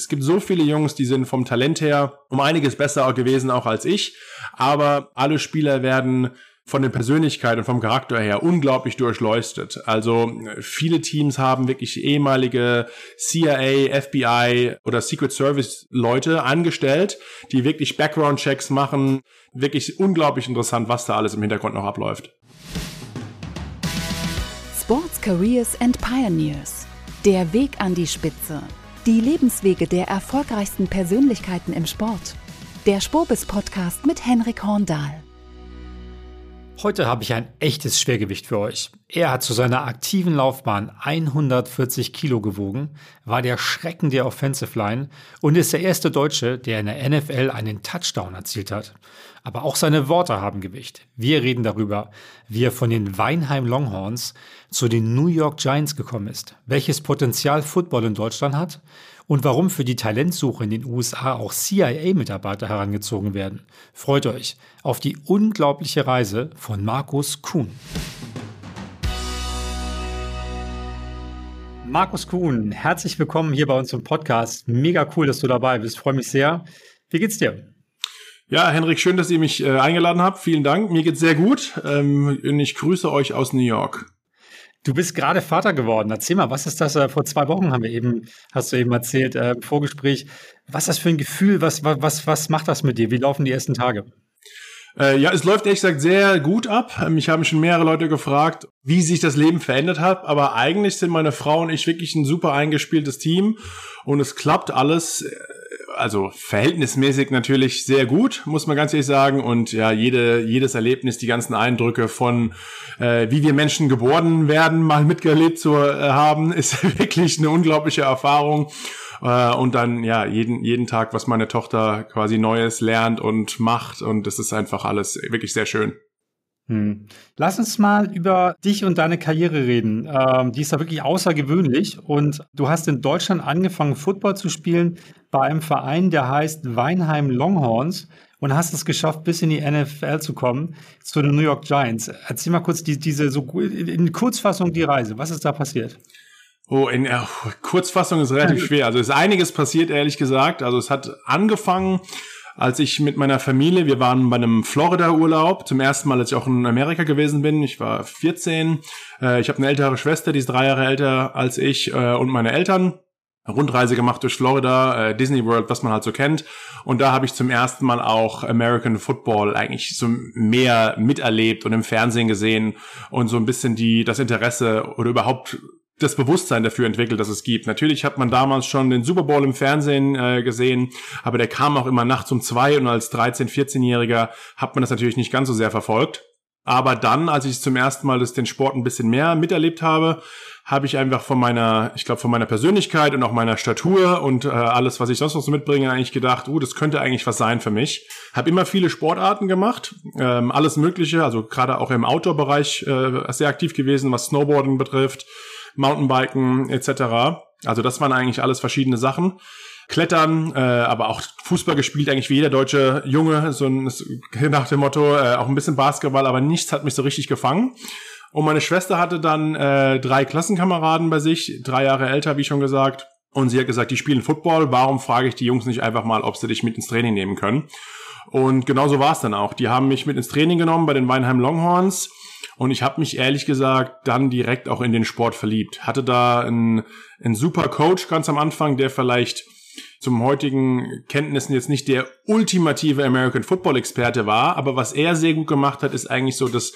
es gibt so viele Jungs, die sind vom Talent her um einiges besser gewesen auch als ich, aber alle Spieler werden von der Persönlichkeit und vom Charakter her unglaublich durchleuchtet. Also viele Teams haben wirklich ehemalige CIA, FBI oder Secret Service Leute angestellt, die wirklich Background-Checks machen. Wirklich unglaublich interessant, was da alles im Hintergrund noch abläuft. Sports Careers and Pioneers. Der Weg an die Spitze. Die Lebenswege der erfolgreichsten Persönlichkeiten im Sport. Der Spobis Podcast mit Henrik Horndahl. Heute habe ich ein echtes Schwergewicht für euch. Er hat zu seiner aktiven Laufbahn 140 Kilo gewogen, war der Schrecken der Offensive Line und ist der erste Deutsche, der in der NFL einen Touchdown erzielt hat. Aber auch seine Worte haben Gewicht. Wir reden darüber, wie er von den Weinheim Longhorns zu den New York Giants gekommen ist, welches Potenzial Football in Deutschland hat und warum für die Talentsuche in den USA auch CIA-Mitarbeiter herangezogen werden. Freut euch auf die unglaubliche Reise von Markus Kuhn. Markus Kuhn, herzlich willkommen hier bei uns im Podcast. Mega cool, dass du dabei bist. Freue mich sehr. Wie geht's dir? Ja, Henrik, schön, dass ihr mich äh, eingeladen habt. Vielen Dank. Mir geht's sehr gut. Ähm, ich grüße euch aus New York. Du bist gerade Vater geworden. Erzähl mal, was ist das? Äh, vor zwei Wochen haben wir eben, hast du eben erzählt, äh, im Vorgespräch. Was ist das für ein Gefühl? Was, was, was macht das mit dir? Wie laufen die ersten Tage? Äh, ja, es läuft ehrlich gesagt sehr gut ab. Mich haben schon mehrere Leute gefragt, wie sich das Leben verändert hat. Aber eigentlich sind meine Frau und ich wirklich ein super eingespieltes Team und es klappt alles also verhältnismäßig natürlich sehr gut, muss man ganz ehrlich sagen. Und ja, jede, jedes Erlebnis, die ganzen Eindrücke von äh, wie wir Menschen geboren werden, mal mitgelebt zu äh, haben, ist wirklich eine unglaubliche Erfahrung. Äh, und dann ja jeden jeden Tag, was meine Tochter quasi Neues lernt und macht. Und das ist einfach alles wirklich sehr schön. Hm. Lass uns mal über dich und deine Karriere reden. Ähm, die ist ja wirklich außergewöhnlich und du hast in Deutschland angefangen, Football zu spielen bei einem Verein, der heißt Weinheim Longhorns und hast es geschafft, bis in die NFL zu kommen, zu den New York Giants. Erzähl mal kurz die, diese so in Kurzfassung die Reise. Was ist da passiert? Oh, in äh, Kurzfassung ist relativ schwer. Also ist einiges passiert, ehrlich gesagt. Also es hat angefangen als ich mit meiner Familie, wir waren bei einem Florida-Urlaub, zum ersten Mal, als ich auch in Amerika gewesen bin. Ich war 14. Äh, ich habe eine ältere Schwester, die ist drei Jahre älter als ich äh, und meine Eltern. Rundreise gemacht durch Florida, äh, Disney World, was man halt so kennt. Und da habe ich zum ersten Mal auch American Football eigentlich so mehr miterlebt und im Fernsehen gesehen und so ein bisschen die das Interesse oder überhaupt das Bewusstsein dafür entwickelt, dass es gibt. Natürlich hat man damals schon den Super Bowl im Fernsehen äh, gesehen, aber der kam auch immer nachts um zwei und als 13-, 14-Jähriger hat man das natürlich nicht ganz so sehr verfolgt. Aber dann, als ich zum ersten Mal das, den Sport ein bisschen mehr miterlebt habe, habe ich einfach von meiner, ich glaube, von meiner Persönlichkeit und auch meiner Statur und äh, alles, was ich sonst noch so mitbringe, eigentlich gedacht, uh, das könnte eigentlich was sein für mich. Habe immer viele Sportarten gemacht, ähm, alles Mögliche, also gerade auch im Outdoor-Bereich äh, sehr aktiv gewesen, was Snowboarding betrifft, Mountainbiken etc. Also das waren eigentlich alles verschiedene Sachen. Klettern, äh, aber auch Fußball gespielt, eigentlich wie jeder deutsche Junge, so ein, nach dem Motto, äh, auch ein bisschen Basketball, aber nichts hat mich so richtig gefangen. Und meine Schwester hatte dann äh, drei Klassenkameraden bei sich, drei Jahre älter, wie schon gesagt. Und sie hat gesagt, die spielen Football, warum frage ich die Jungs nicht einfach mal, ob sie dich mit ins Training nehmen können? Und genauso war es dann auch. Die haben mich mit ins Training genommen bei den Weinheim Longhorns und ich habe mich ehrlich gesagt dann direkt auch in den Sport verliebt. Hatte da einen, einen super Coach ganz am Anfang, der vielleicht zum heutigen Kenntnissen jetzt nicht der ultimative American Football Experte war, aber was er sehr gut gemacht hat, ist eigentlich so das,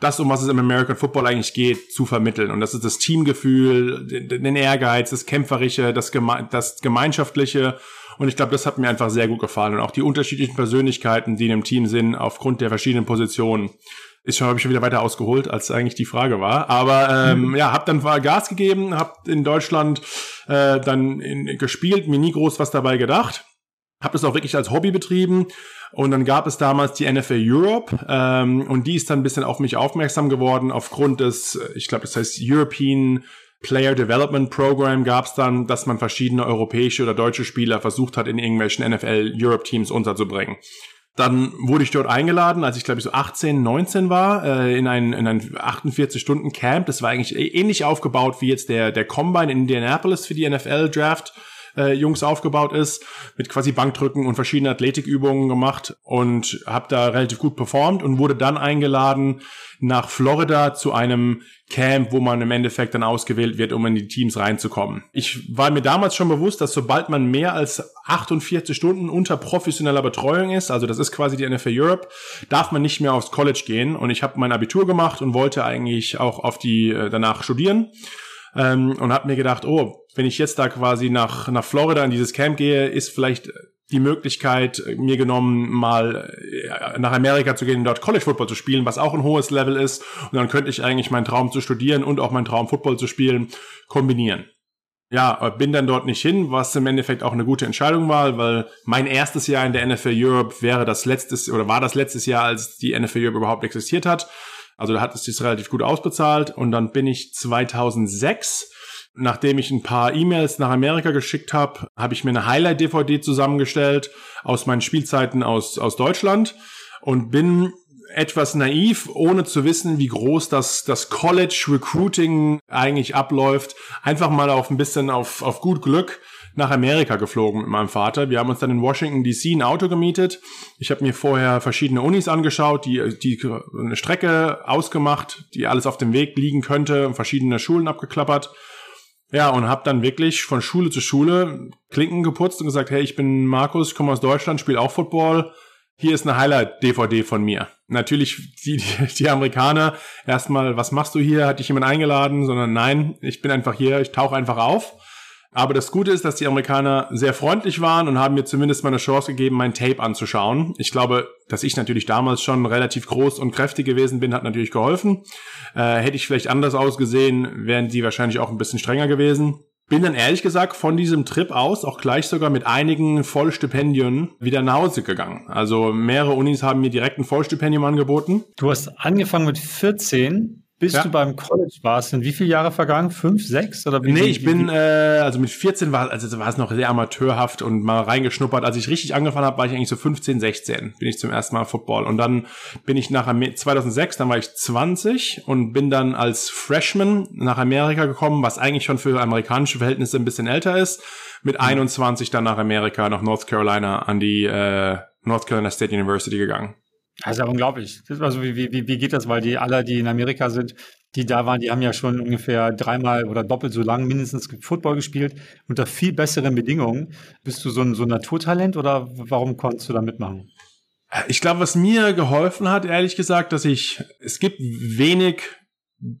das, um was es im American Football eigentlich geht, zu vermitteln. Und das ist das Teamgefühl, den, Ehrgeiz, das Kämpferische, das, Geme das Gemeinschaftliche. Und ich glaube, das hat mir einfach sehr gut gefallen. Und auch die unterschiedlichen Persönlichkeiten, die in dem Team sind, aufgrund der verschiedenen Positionen ist schon, habe ich schon wieder weiter ausgeholt, als eigentlich die Frage war. Aber ähm, mhm. ja, habe dann Gas gegeben, habe in Deutschland äh, dann in, gespielt, mir nie groß was dabei gedacht. Habe das auch wirklich als Hobby betrieben. Und dann gab es damals die NFL Europe ähm, und die ist dann ein bisschen auf mich aufmerksam geworden aufgrund des, ich glaube, das heißt European Player Development Program gab es dann, dass man verschiedene europäische oder deutsche Spieler versucht hat, in irgendwelchen NFL Europe Teams unterzubringen. Dann wurde ich dort eingeladen, als ich glaube ich so 18, 19 war, äh, in ein, in ein 48-Stunden-Camp. Das war eigentlich ähnlich aufgebaut wie jetzt der, der Combine in Indianapolis für die NFL-Draft. Äh, Jungs aufgebaut ist, mit quasi Bankdrücken und verschiedene Athletikübungen gemacht und habe da relativ gut performt und wurde dann eingeladen nach Florida zu einem Camp, wo man im Endeffekt dann ausgewählt wird, um in die Teams reinzukommen. Ich war mir damals schon bewusst, dass sobald man mehr als 48 Stunden unter professioneller Betreuung ist, also das ist quasi die NFL Europe, darf man nicht mehr aufs College gehen. Und ich habe mein Abitur gemacht und wollte eigentlich auch auf die äh, danach studieren ähm, und habe mir gedacht, oh, wenn ich jetzt da quasi nach nach Florida in dieses Camp gehe, ist vielleicht die Möglichkeit mir genommen, mal äh, nach Amerika zu gehen und dort College Football zu spielen, was auch ein hohes Level ist. Und dann könnte ich eigentlich meinen Traum zu studieren und auch meinen Traum Football zu spielen kombinieren. Ja, bin dann dort nicht hin, was im Endeffekt auch eine gute Entscheidung war, weil mein erstes Jahr in der NFL Europe wäre das letztes oder war das letztes Jahr, als die NFL Europe überhaupt existiert hat. Also da hat es sich relativ gut ausbezahlt und dann bin ich 2006 Nachdem ich ein paar E-Mails nach Amerika geschickt habe, habe ich mir eine Highlight-DVD zusammengestellt aus meinen Spielzeiten aus, aus Deutschland und bin etwas naiv, ohne zu wissen, wie groß das, das College Recruiting eigentlich abläuft, einfach mal auf ein bisschen auf, auf gut Glück nach Amerika geflogen mit meinem Vater. Wir haben uns dann in Washington DC ein Auto gemietet. Ich habe mir vorher verschiedene Unis angeschaut, die, die eine Strecke ausgemacht, die alles auf dem Weg liegen könnte, verschiedene Schulen abgeklappert ja, und habe dann wirklich von Schule zu Schule Klinken geputzt und gesagt, hey, ich bin Markus, komme aus Deutschland, spiele auch Football. Hier ist eine Highlight-DVD von mir. Natürlich die, die, die Amerikaner erstmal, was machst du hier? Hat dich jemand eingeladen? Sondern nein, ich bin einfach hier, ich tauche einfach auf. Aber das Gute ist, dass die Amerikaner sehr freundlich waren und haben mir zumindest mal eine Chance gegeben, mein Tape anzuschauen. Ich glaube, dass ich natürlich damals schon relativ groß und kräftig gewesen bin, hat natürlich geholfen. Äh, hätte ich vielleicht anders ausgesehen, wären die wahrscheinlich auch ein bisschen strenger gewesen. Bin dann ehrlich gesagt von diesem Trip aus auch gleich sogar mit einigen Vollstipendien wieder nach Hause gegangen. Also mehrere Unis haben mir direkt ein Vollstipendium angeboten. Du hast angefangen mit 14 bis ja. du beim College warst, sind wie viele Jahre vergangen? Fünf, sechs oder wie? Nee, ich bin, äh, also mit 14 war, also war es noch sehr amateurhaft und mal reingeschnuppert. Als ich richtig angefangen habe, war ich eigentlich so 15, 16, bin ich zum ersten Mal Football. Und dann bin ich nach 2006, dann war ich 20 und bin dann als Freshman nach Amerika gekommen, was eigentlich schon für amerikanische Verhältnisse ein bisschen älter ist. Mit 21 dann nach Amerika, nach North Carolina an die äh, North Carolina State University gegangen. Das ist ja unglaublich. Also wie, wie, wie geht das? Weil die alle, die in Amerika sind, die da waren, die haben ja schon ungefähr dreimal oder doppelt so lang mindestens Football gespielt unter viel besseren Bedingungen. Bist du so ein, so ein Naturtalent oder warum konntest du da mitmachen? Ich glaube, was mir geholfen hat, ehrlich gesagt, dass ich, es gibt wenig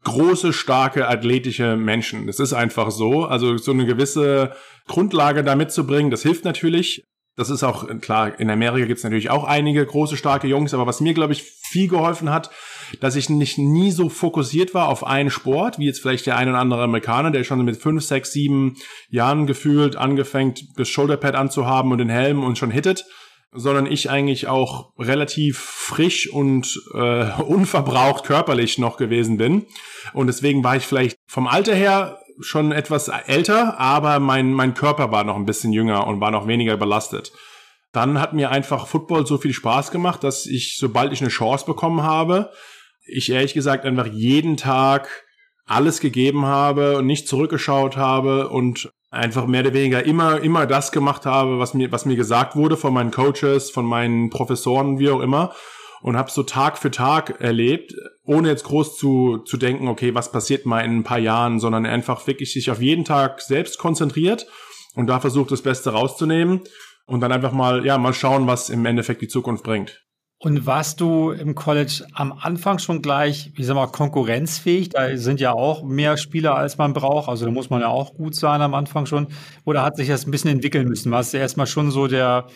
große, starke, athletische Menschen. Das ist einfach so. Also so eine gewisse Grundlage da mitzubringen, das hilft natürlich. Das ist auch, klar, in Amerika gibt es natürlich auch einige große, starke Jungs, aber was mir, glaube ich, viel geholfen hat, dass ich nicht nie so fokussiert war auf einen Sport, wie jetzt vielleicht der ein oder andere Amerikaner, der schon mit fünf, sechs, sieben Jahren gefühlt angefangen, das Shoulderpad anzuhaben und den Helm und schon hittet, sondern ich eigentlich auch relativ frisch und äh, unverbraucht körperlich noch gewesen bin. Und deswegen war ich vielleicht vom Alter her schon etwas älter, aber mein, mein Körper war noch ein bisschen jünger und war noch weniger belastet. Dann hat mir einfach Football so viel Spaß gemacht, dass ich, sobald ich eine Chance bekommen habe, ich ehrlich gesagt einfach jeden Tag alles gegeben habe und nicht zurückgeschaut habe und einfach mehr oder weniger immer, immer das gemacht habe, was mir, was mir gesagt wurde von meinen Coaches, von meinen Professoren, wie auch immer und habe so Tag für Tag erlebt, ohne jetzt groß zu, zu denken, okay, was passiert mal in ein paar Jahren, sondern einfach wirklich sich auf jeden Tag selbst konzentriert und da versucht, das Beste rauszunehmen und dann einfach mal, ja, mal schauen, was im Endeffekt die Zukunft bringt. Und warst du im College am Anfang schon gleich, ich sag mal, konkurrenzfähig? Da sind ja auch mehr Spieler, als man braucht. Also da muss man ja auch gut sein am Anfang schon. Oder hat sich das ein bisschen entwickeln müssen? Warst du erstmal schon so der,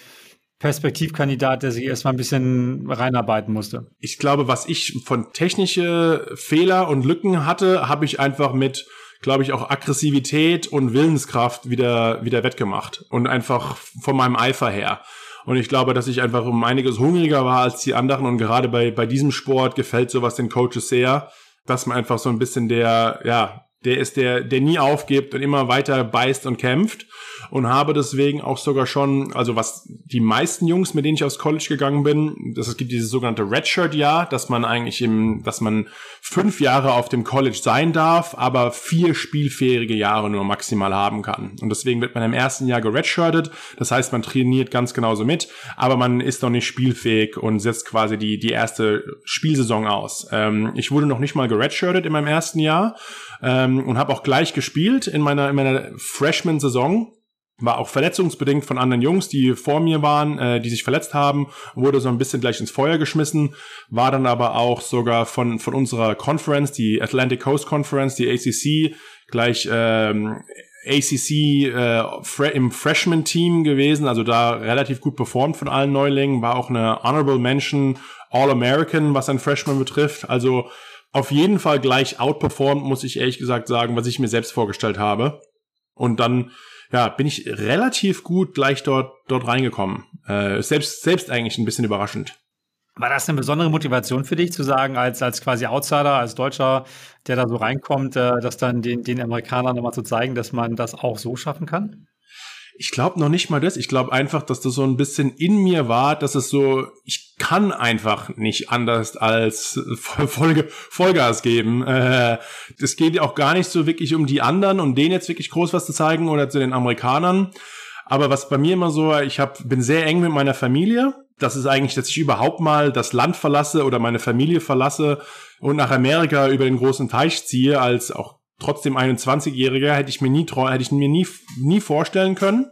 Perspektivkandidat, der sich erstmal ein bisschen reinarbeiten musste. Ich glaube, was ich von technische Fehler und Lücken hatte, habe ich einfach mit, glaube ich, auch Aggressivität und Willenskraft wieder, wieder wettgemacht. Und einfach von meinem Eifer her. Und ich glaube, dass ich einfach um einiges hungriger war als die anderen. Und gerade bei, bei diesem Sport gefällt sowas den Coaches sehr, dass man einfach so ein bisschen der, ja, der ist der, der nie aufgibt und immer weiter beißt und kämpft und habe deswegen auch sogar schon, also was die meisten Jungs, mit denen ich aufs College gegangen bin, das es gibt dieses sogenannte Redshirt-Jahr, dass man eigentlich im, dass man fünf Jahre auf dem College sein darf, aber vier spielfähige Jahre nur maximal haben kann. Und deswegen wird man im ersten Jahr geredshirtet, das heißt, man trainiert ganz genauso mit, aber man ist noch nicht spielfähig und setzt quasi die, die erste Spielsaison aus. Ähm, ich wurde noch nicht mal geredshirtet in meinem ersten Jahr ähm, und habe auch gleich gespielt in meiner, in meiner Freshman-Saison war auch verletzungsbedingt von anderen Jungs, die vor mir waren, äh, die sich verletzt haben, wurde so ein bisschen gleich ins Feuer geschmissen, war dann aber auch sogar von, von unserer Conference, die Atlantic Coast Conference, die ACC, gleich ähm, ACC äh, im Freshman-Team gewesen, also da relativ gut performt von allen Neulingen, war auch eine Honorable Mention All-American, was ein Freshman betrifft, also auf jeden Fall gleich outperformed, muss ich ehrlich gesagt sagen, was ich mir selbst vorgestellt habe. Und dann ja, bin ich relativ gut gleich dort, dort reingekommen. Äh, selbst, selbst eigentlich ein bisschen überraschend. War das eine besondere Motivation für dich, zu sagen, als, als quasi Outsider, als Deutscher, der da so reinkommt, äh, das dann den, den Amerikanern nochmal zu zeigen, dass man das auch so schaffen kann? Ich glaube noch nicht mal das. Ich glaube einfach, dass das so ein bisschen in mir war, dass es so, ich kann einfach nicht anders als Voll, Vollgas geben. Äh, es geht auch gar nicht so wirklich um die anderen und denen jetzt wirklich groß was zu zeigen oder zu den Amerikanern. Aber was bei mir immer so, ich hab, bin sehr eng mit meiner Familie. Das ist eigentlich, dass ich überhaupt mal das Land verlasse oder meine Familie verlasse und nach Amerika über den großen Teich ziehe als auch trotzdem 21-Jähriger hätte ich mir nie hätte ich mir nie nie vorstellen können.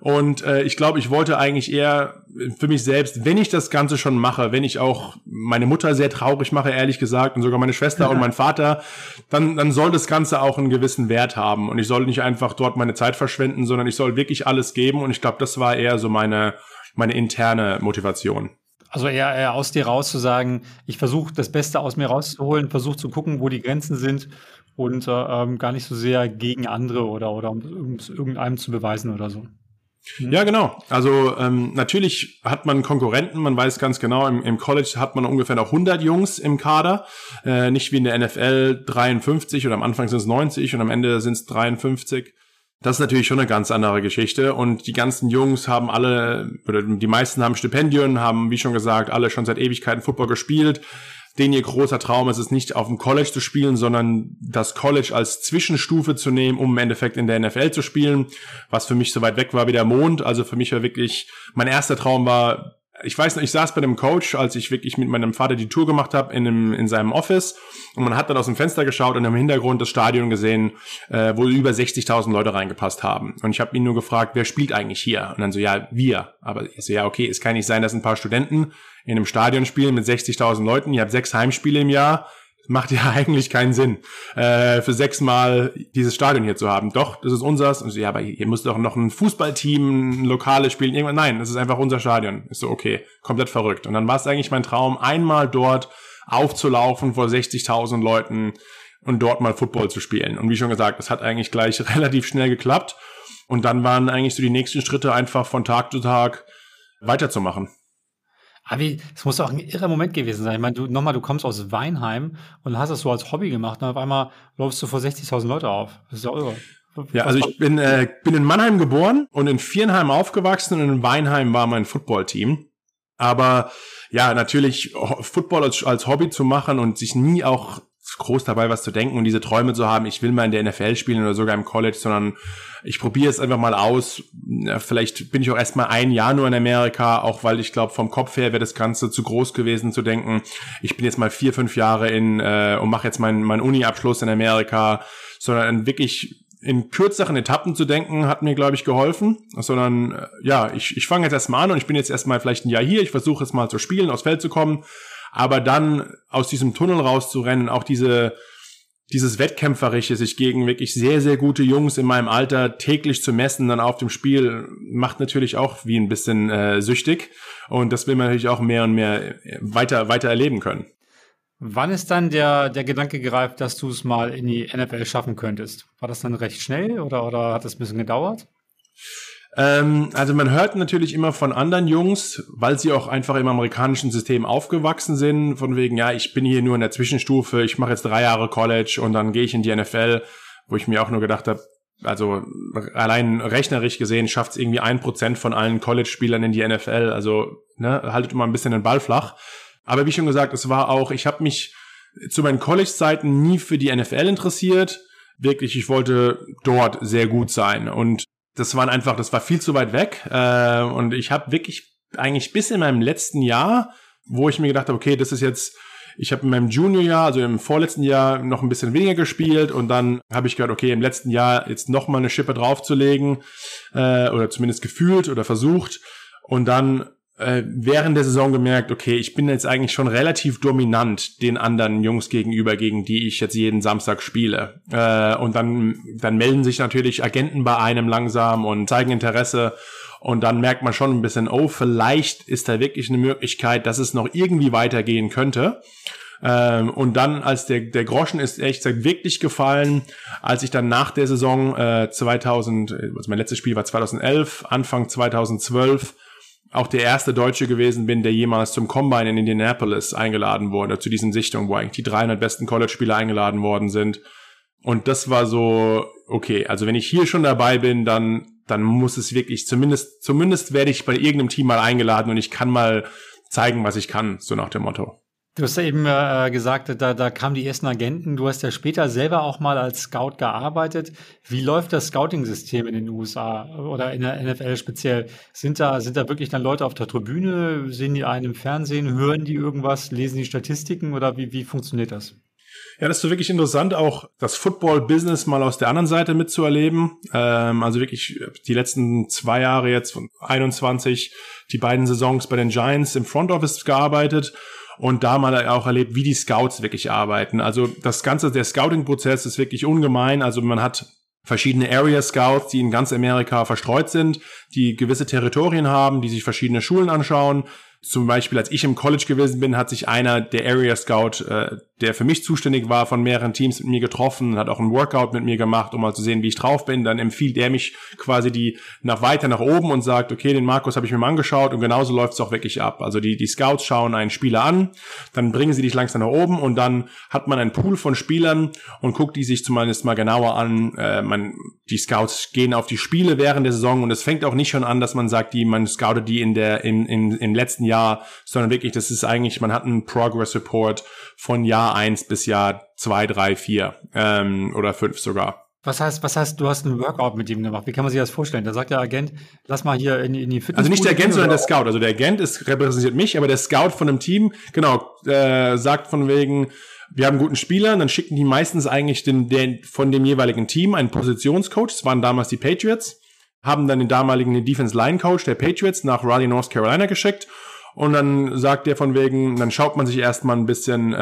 Und äh, ich glaube, ich wollte eigentlich eher für mich selbst, wenn ich das Ganze schon mache, wenn ich auch meine Mutter sehr traurig mache, ehrlich gesagt, und sogar meine Schwester ja. und mein Vater, dann, dann soll das Ganze auch einen gewissen Wert haben. Und ich soll nicht einfach dort meine Zeit verschwenden, sondern ich soll wirklich alles geben. Und ich glaube, das war eher so meine, meine interne Motivation. Also eher, eher aus dir raus zu sagen, ich versuche das Beste aus mir rauszuholen, versuche zu gucken, wo die Grenzen sind und äh, ähm, gar nicht so sehr gegen andere oder, oder um es irgendeinem zu beweisen oder so. Mhm. Ja, genau. Also ähm, natürlich hat man Konkurrenten, man weiß ganz genau, im, im College hat man ungefähr noch 100 Jungs im Kader, äh, nicht wie in der NFL 53 oder am Anfang sind es 90 und am Ende sind es 53. Das ist natürlich schon eine ganz andere Geschichte und die ganzen Jungs haben alle, oder die meisten haben Stipendien, haben, wie schon gesagt, alle schon seit Ewigkeiten Football gespielt den ihr großer Traum ist es nicht auf dem College zu spielen, sondern das College als Zwischenstufe zu nehmen, um im Endeffekt in der NFL zu spielen, was für mich so weit weg war wie der Mond. Also für mich war wirklich, mein erster Traum war, ich weiß noch, ich saß bei einem Coach, als ich wirklich mit meinem Vater die Tour gemacht habe in, einem, in seinem Office und man hat dann aus dem Fenster geschaut und im Hintergrund das Stadion gesehen, äh, wo über 60.000 Leute reingepasst haben. Und ich habe ihn nur gefragt, wer spielt eigentlich hier? Und dann so, ja, wir. Aber ich so, ja, okay, es kann nicht sein, dass ein paar Studenten in einem Stadion spielen mit 60.000 Leuten, ihr habt sechs Heimspiele im Jahr, macht ja eigentlich keinen Sinn, äh, für sechsmal dieses Stadion hier zu haben. Doch, das ist unseres. Und so, ja, aber hier muss doch noch ein Fußballteam, ein lokales spielen. Irgendwann, nein, das ist einfach unser Stadion. Ist so, okay, komplett verrückt. Und dann war es eigentlich mein Traum, einmal dort aufzulaufen vor 60.000 Leuten und dort mal Football zu spielen. Und wie schon gesagt, das hat eigentlich gleich relativ schnell geklappt. Und dann waren eigentlich so die nächsten Schritte einfach von Tag zu Tag weiterzumachen. Aber es muss auch ein irrer Moment gewesen sein. Ich meine, du, nochmal, du kommst aus Weinheim und hast das so als Hobby gemacht und auf einmal läufst du vor 60.000 Leute auf. Das ist ja irre. Ja, also ich bin, äh, bin in Mannheim geboren und in Vierenheim aufgewachsen und in Weinheim war mein Footballteam. Aber ja, natürlich Football als, als Hobby zu machen und sich nie auch groß dabei was zu denken und diese Träume zu haben, ich will mal in der NFL spielen oder sogar im College, sondern ich probiere es einfach mal aus. Vielleicht bin ich auch erst mal ein Jahr nur in Amerika, auch weil ich glaube, vom Kopf her wäre das Ganze zu groß gewesen zu denken, ich bin jetzt mal vier, fünf Jahre in äh, und mache jetzt meinen mein Uni-Abschluss in Amerika, sondern wirklich in kürzeren Etappen zu denken, hat mir, glaube ich, geholfen. Sondern äh, ja, ich, ich fange jetzt erstmal an und ich bin jetzt erstmal vielleicht ein Jahr hier, ich versuche es mal zu spielen, aufs Feld zu kommen, aber dann aus diesem Tunnel rauszurennen, auch diese dieses Wettkämpferische, sich gegen wirklich sehr, sehr gute Jungs in meinem Alter täglich zu messen, dann auf dem Spiel, macht natürlich auch wie ein bisschen äh, süchtig. Und das will man natürlich auch mehr und mehr äh, weiter, weiter erleben können. Wann ist dann der, der Gedanke gereift, dass du es mal in die NFL schaffen könntest? War das dann recht schnell oder, oder hat das ein bisschen gedauert? Ähm, also man hört natürlich immer von anderen Jungs, weil sie auch einfach im amerikanischen System aufgewachsen sind, von wegen, ja, ich bin hier nur in der Zwischenstufe, ich mache jetzt drei Jahre College und dann gehe ich in die NFL, wo ich mir auch nur gedacht habe, also allein rechnerisch gesehen schafft es irgendwie ein Prozent von allen College-Spielern in die NFL. Also ne, haltet immer ein bisschen den Ball flach. Aber wie schon gesagt, es war auch, ich habe mich zu meinen College-Zeiten nie für die NFL interessiert. Wirklich, ich wollte dort sehr gut sein. Und das waren einfach, das war viel zu weit weg. Äh, und ich habe wirklich eigentlich bis in meinem letzten Jahr, wo ich mir gedacht habe, okay, das ist jetzt ich habe in meinem Juniorjahr, also im vorletzten Jahr, noch ein bisschen weniger gespielt und dann habe ich gehört, okay, im letzten Jahr jetzt noch mal eine Schippe draufzulegen äh, oder zumindest gefühlt oder versucht und dann äh, während der Saison gemerkt, okay, ich bin jetzt eigentlich schon relativ dominant den anderen Jungs gegenüber, gegen die ich jetzt jeden Samstag spiele. Äh, und dann, dann melden sich natürlich Agenten bei einem langsam und zeigen Interesse. Und dann merkt man schon ein bisschen, oh, vielleicht ist da wirklich eine Möglichkeit, dass es noch irgendwie weitergehen könnte. Ähm, und dann, als der, der Groschen ist echt wirklich gefallen, als ich dann nach der Saison äh, 2000, also mein letztes Spiel war 2011, Anfang 2012, auch der erste Deutsche gewesen bin, der jemals zum Combine in Indianapolis eingeladen wurde, zu diesen Sichtungen, wo eigentlich die 300 besten College-Spieler eingeladen worden sind. Und das war so, okay, also wenn ich hier schon dabei bin, dann dann muss es wirklich, zumindest, zumindest werde ich bei irgendeinem Team mal eingeladen und ich kann mal zeigen, was ich kann, so nach dem Motto. Du hast ja eben äh, gesagt, da, da kamen die ersten Agenten. Du hast ja später selber auch mal als Scout gearbeitet. Wie läuft das Scouting-System in den USA oder in der NFL speziell? Sind da, sind da wirklich dann Leute auf der Tribüne? Sehen die einen im Fernsehen? Hören die irgendwas? Lesen die Statistiken oder wie, wie funktioniert das? Ja, das ist so wirklich interessant, auch das Football-Business mal aus der anderen Seite mitzuerleben. Ähm, also wirklich die letzten zwei Jahre jetzt von 21, die beiden Saisons bei den Giants im Front Office gearbeitet und da mal auch erlebt, wie die Scouts wirklich arbeiten. Also das ganze, der Scouting-Prozess ist wirklich ungemein. Also man hat verschiedene Area Scouts, die in ganz Amerika verstreut sind, die gewisse Territorien haben, die sich verschiedene Schulen anschauen, zum Beispiel, als ich im College gewesen bin, hat sich einer der Area Scout, äh, der für mich zuständig war, von mehreren Teams mit mir getroffen, hat auch ein Workout mit mir gemacht, um mal zu sehen, wie ich drauf bin. Dann empfiehlt er mich quasi die nach weiter nach oben und sagt, okay, den Markus habe ich mir mal angeschaut und genauso läuft es auch wirklich ab. Also die, die Scouts schauen einen Spieler an, dann bringen sie dich langsam nach oben und dann hat man einen Pool von Spielern und guckt die sich zumindest mal genauer an. Äh, man, die Scouts gehen auf die Spiele während der Saison und es fängt auch nicht schon an, dass man sagt, die, man scoutet die in der, in, in, im letzten Jahr, sondern wirklich, das ist eigentlich, man hat einen Progress Report von Jahr eins bis Jahr zwei, drei, vier ähm, oder fünf sogar. Was heißt, was heißt, du hast einen Workout mit ihm gemacht? Wie kann man sich das vorstellen? Da sagt der Agent, lass mal hier in, in die Fitness. Also nicht der Agent, sondern der Scout. Also der Agent ist, repräsentiert mich, aber der Scout von einem Team, genau, äh, sagt von wegen, wir haben guten Spieler, dann schicken die meistens eigentlich den, den, von dem jeweiligen Team einen Positionscoach. Das waren damals die Patriots. Haben dann den damaligen Defense Line Coach der Patriots nach Raleigh, North Carolina geschickt und dann sagt der von wegen, dann schaut man sich erstmal ein bisschen, äh,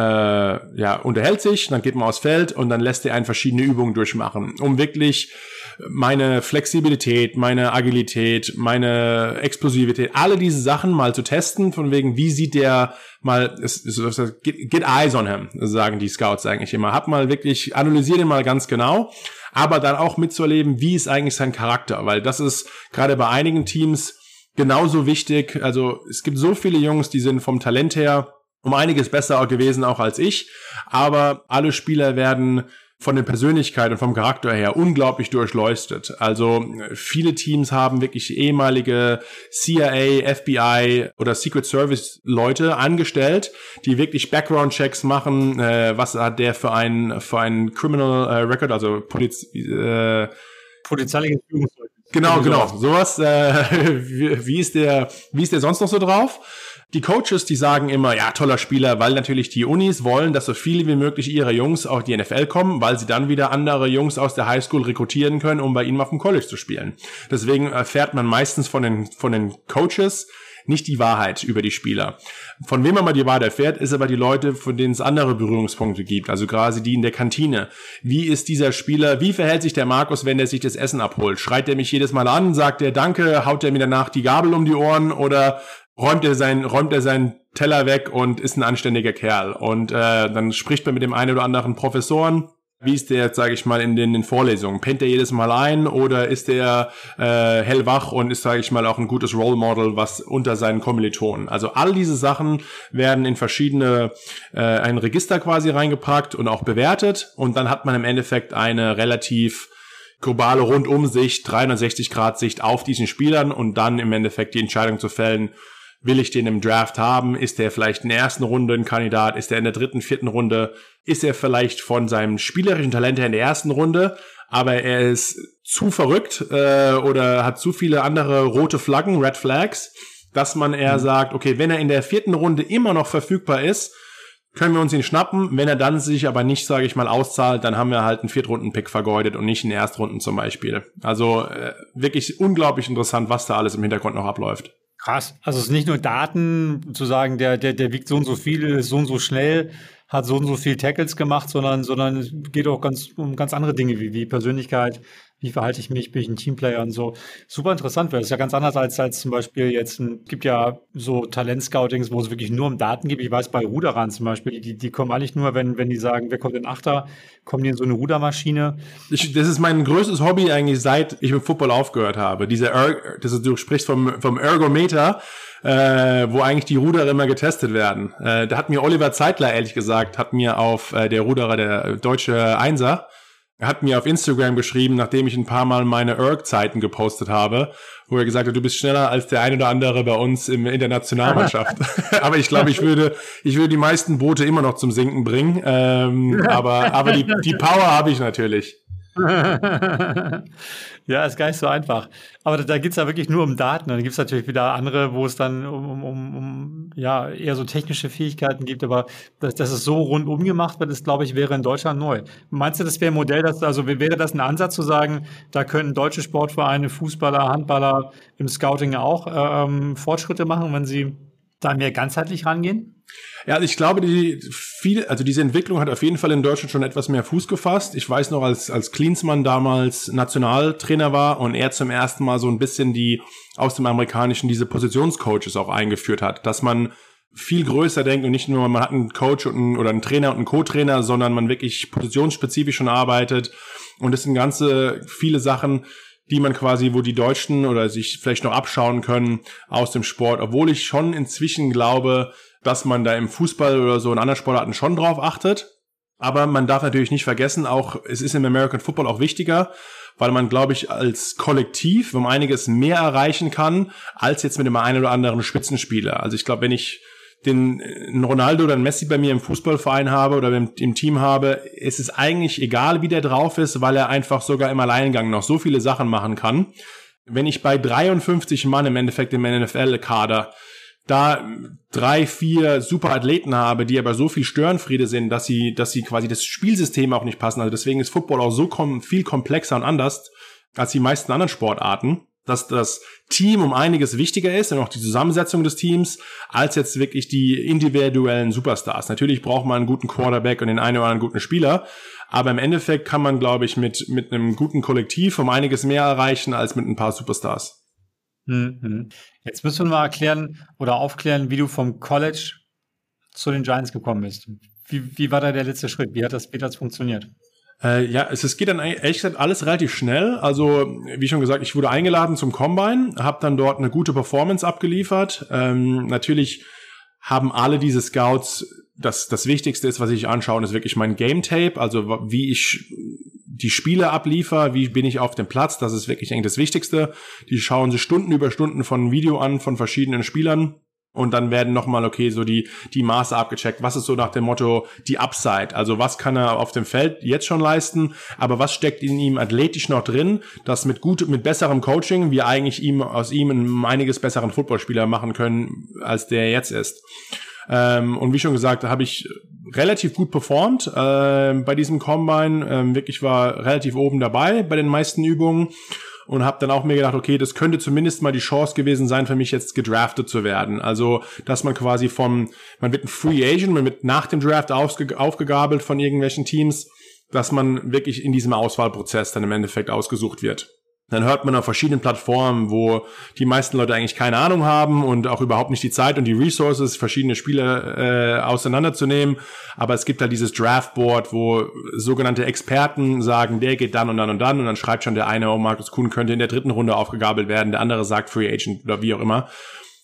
ja, unterhält sich, dann geht man aufs Feld und dann lässt er einen verschiedene Übungen durchmachen, um wirklich meine Flexibilität, meine Agilität, meine Explosivität, alle diese Sachen mal zu testen, von wegen, wie sieht der mal, es, es, es, get, get eyes on him, sagen die Scouts eigentlich immer. Hab mal wirklich, analysiere den mal ganz genau, aber dann auch mitzuerleben, wie ist eigentlich sein Charakter, weil das ist gerade bei einigen Teams genauso wichtig. Also es gibt so viele Jungs, die sind vom Talent her um einiges besser gewesen auch als ich. Aber alle Spieler werden von der Persönlichkeit und vom Charakter her unglaublich durchleuchtet. Also viele Teams haben wirklich ehemalige CIA, FBI oder Secret Service Leute angestellt, die wirklich Background Checks machen. Äh, was hat der für ein für ein Criminal äh, Record, also Poliz äh, polizeiliches Führungszeugnis. Genau, genau. Sowas, äh, wie, wie, ist der, wie ist der sonst noch so drauf? Die Coaches, die sagen immer, ja, toller Spieler, weil natürlich die Unis wollen, dass so viele wie möglich ihrer Jungs auf die NFL kommen, weil sie dann wieder andere Jungs aus der Highschool rekrutieren können, um bei ihnen auf dem College zu spielen. Deswegen erfährt man meistens von den, von den Coaches, nicht die Wahrheit über die Spieler. Von wem man mal die Wahrheit erfährt, ist aber die Leute, von denen es andere Berührungspunkte gibt, also quasi die in der Kantine. Wie ist dieser Spieler, wie verhält sich der Markus, wenn er sich das Essen abholt? Schreit er mich jedes Mal an, sagt er Danke, haut er mir danach die Gabel um die Ohren oder räumt er sein, räumt er seinen Teller weg und ist ein anständiger Kerl. Und äh, dann spricht man mit dem einen oder anderen Professoren Wie ist der, sage ich mal, in den, in den, Vorlesungen? Pennt er jedes Mal ein oder ist er äh, hellwach und ist, sage ich mal, auch ein gutes Role Model, was unter seinen Kommilitonen? Also all diese Sachen werden in verschiedene äh, ein Register quasi reingepackt und auch bewertet und dann hat man im Endeffekt eine relativ globale Rundumsicht, 360 Grad Sicht auf diesen Spielern und dann im Endeffekt die Entscheidung zu fällen, Will ich den im Draft haben? Ist der vielleicht in der ersten Runde ein Kandidat? Ist er in der dritten, vierten Runde? Ist er vielleicht von seinem spielerischen Talent her in der ersten Runde? Aber er ist zu verrückt äh, oder hat zu viele andere rote Flaggen, Red Flags, dass man eher mhm. sagt, okay, wenn er in der vierten Runde immer noch verfügbar ist, können wir uns ihn schnappen. Wenn er dann sich aber nicht, sage ich mal, auszahlt, dann haben wir halt einen Viertrunden-Pick vergeudet und nicht einen Erstrunden zum Beispiel. Also äh, wirklich unglaublich interessant, was da alles im Hintergrund noch abläuft. Krass. Also es ist nicht nur Daten, zu sagen, der, der, der wiegt so und so viel, ist so und so schnell, hat so und so viel Tackles gemacht, sondern, sondern es geht auch ganz um ganz andere Dinge wie, wie Persönlichkeit, wie verhalte ich mich, bin ich ein Teamplayer und so. Super interessant, weil ist ja ganz anders als, als zum Beispiel jetzt, ein, gibt ja so Talentscoutings, wo es wirklich nur um Daten geht. Ich weiß bei Ruderern zum Beispiel, die, die kommen eigentlich nur, wenn, wenn die sagen, wer kommt in Achter, kommen die in so eine Rudermaschine. Ich, das ist mein größtes Hobby eigentlich, seit ich mit Football aufgehört habe. Diese, er das, du sprichst vom, vom Ergometer, äh, wo eigentlich die Ruderer immer getestet werden. Äh, da hat mir Oliver Zeitler, ehrlich gesagt, hat mir auf äh, der Ruderer, der deutsche Einser, er hat mir auf Instagram geschrieben, nachdem ich ein paar Mal meine ERG-Zeiten gepostet habe, wo er gesagt hat, du bist schneller als der ein oder andere bei uns im, in der Nationalmannschaft. aber ich glaube, ich würde, ich würde die meisten Boote immer noch zum Sinken bringen. Ähm, aber, aber die, die Power habe ich natürlich. ja, ist gar nicht so einfach. Aber da, da geht es ja wirklich nur um Daten. Dann gibt es natürlich wieder andere, wo es dann um, um, um ja eher so technische Fähigkeiten gibt. Aber dass, dass es so rundum gemacht wird, ist, glaube ich, wäre in Deutschland neu. Meinst du, das wäre ein Modell, dass, also wäre das ein Ansatz zu sagen, da könnten deutsche Sportvereine, Fußballer, Handballer im Scouting auch ähm, Fortschritte machen, wenn sie da mehr ganzheitlich rangehen? Ja, also ich glaube, die viel, also diese Entwicklung hat auf jeden Fall in Deutschland schon etwas mehr Fuß gefasst. Ich weiß noch, als als Klinsmann damals Nationaltrainer war und er zum ersten Mal so ein bisschen die aus dem amerikanischen diese Positionscoaches auch eingeführt hat, dass man viel größer denkt und nicht nur man hat einen Coach und einen, oder einen Trainer und einen Co-Trainer, sondern man wirklich positionsspezifisch schon arbeitet und es sind ganze viele Sachen, die man quasi, wo die Deutschen oder sich vielleicht noch abschauen können aus dem Sport, obwohl ich schon inzwischen glaube, dass man da im Fußball oder so in anderen Sportarten schon drauf achtet. Aber man darf natürlich nicht vergessen, auch es ist im American Football auch wichtiger, weil man, glaube ich, als Kollektiv um einiges mehr erreichen kann, als jetzt mit dem einen oder anderen Spitzenspieler. Also ich glaube, wenn ich den einen Ronaldo oder einen Messi bei mir im Fußballverein habe oder im, im Team habe, ist es eigentlich egal, wie der drauf ist, weil er einfach sogar im Alleingang noch so viele Sachen machen kann. Wenn ich bei 53 Mann im Endeffekt im NFL-Kader da drei, vier super Athleten habe, die aber so viel Störenfriede sind, dass sie, dass sie quasi das Spielsystem auch nicht passen. Also deswegen ist Football auch so kom viel komplexer und anders als die meisten anderen Sportarten, dass das Team um einiges wichtiger ist und auch die Zusammensetzung des Teams als jetzt wirklich die individuellen Superstars. Natürlich braucht man einen guten Quarterback und den einen oder anderen guten Spieler, aber im Endeffekt kann man, glaube ich, mit, mit einem guten Kollektiv um einiges mehr erreichen als mit ein paar Superstars. Mhm. Jetzt müssen wir mal erklären oder aufklären, wie du vom College zu den Giants gekommen bist. Wie, wie war da der letzte Schritt? Wie hat das, das funktioniert? Äh, ja, es, es geht dann ehrlich gesagt alles relativ schnell. Also, wie schon gesagt, ich wurde eingeladen zum Combine, habe dann dort eine gute Performance abgeliefert. Ähm, natürlich haben alle diese Scouts, das, das Wichtigste ist, was ich anschaue, ist wirklich mein Game Tape, also wie ich die Spiele abliefer, wie bin ich auf dem Platz, das ist wirklich eigentlich das Wichtigste. Die schauen sich Stunden über Stunden von Video an von verschiedenen Spielern und dann werden nochmal, okay, so die, die Maße abgecheckt. Was ist so nach dem Motto die Upside? Also was kann er auf dem Feld jetzt schon leisten? Aber was steckt in ihm athletisch noch drin, dass mit gut, mit besserem Coaching wir eigentlich ihm, aus ihm einen einiges besseren Footballspieler machen können, als der jetzt ist? Ähm, und wie schon gesagt, habe ich relativ gut performt äh, bei diesem Combine. Ähm, wirklich war relativ oben dabei bei den meisten Übungen und habe dann auch mir gedacht, okay, das könnte zumindest mal die Chance gewesen sein für mich jetzt gedraftet zu werden. Also, dass man quasi vom, man wird ein Free Agent, man wird nach dem Draft aufge, aufgegabelt von irgendwelchen Teams, dass man wirklich in diesem Auswahlprozess dann im Endeffekt ausgesucht wird. Dann hört man auf verschiedenen Plattformen, wo die meisten Leute eigentlich keine Ahnung haben und auch überhaupt nicht die Zeit und die Resources, verschiedene Spiele äh, auseinanderzunehmen. Aber es gibt halt dieses Draftboard, wo sogenannte Experten sagen, der geht dann und dann und dann und dann schreibt schon der eine, oh, Markus Kuhn könnte in der dritten Runde aufgegabelt werden, der andere sagt Free Agent oder wie auch immer.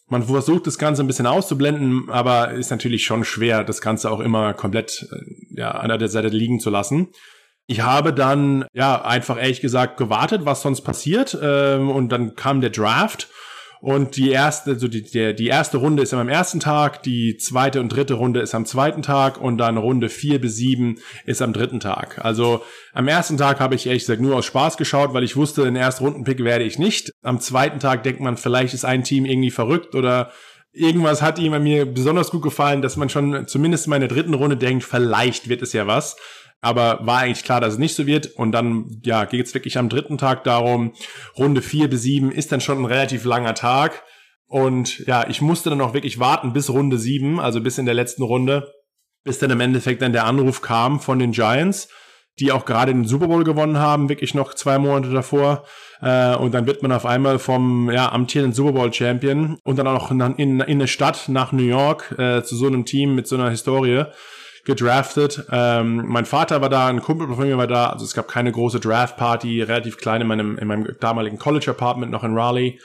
Man versucht das Ganze ein bisschen auszublenden, aber ist natürlich schon schwer, das Ganze auch immer komplett äh, ja, an der Seite liegen zu lassen. Ich habe dann ja einfach ehrlich gesagt gewartet, was sonst passiert ähm, und dann kam der Draft und die erste, also die, der, die erste Runde ist am ersten Tag, die zweite und dritte Runde ist am zweiten Tag und dann Runde vier bis sieben ist am dritten Tag. Also am ersten Tag habe ich ehrlich gesagt nur aus Spaß geschaut, weil ich wusste, den ersten Rundenpick werde ich nicht. Am zweiten Tag denkt man, vielleicht ist ein Team irgendwie verrückt oder irgendwas hat ihm an mir besonders gut gefallen, dass man schon zumindest in meiner dritten Runde denkt, vielleicht wird es ja was aber war eigentlich klar, dass es nicht so wird. Und dann, ja, geht es wirklich am dritten Tag darum, Runde vier bis sieben ist dann schon ein relativ langer Tag. Und ja, ich musste dann auch wirklich warten bis Runde sieben, also bis in der letzten Runde, bis dann im Endeffekt dann der Anruf kam von den Giants, die auch gerade den Super Bowl gewonnen haben, wirklich noch zwei Monate davor. Äh, und dann wird man auf einmal vom ja, amtierenden Super Bowl Champion und dann auch in, in, in eine Stadt nach New York äh, zu so einem Team mit so einer Historie gedraftet. Ähm, mein Vater war da, ein Kumpel von mir war da, also es gab keine große Draft-Party, relativ klein in meinem, in meinem damaligen College-Apartment noch in Raleigh.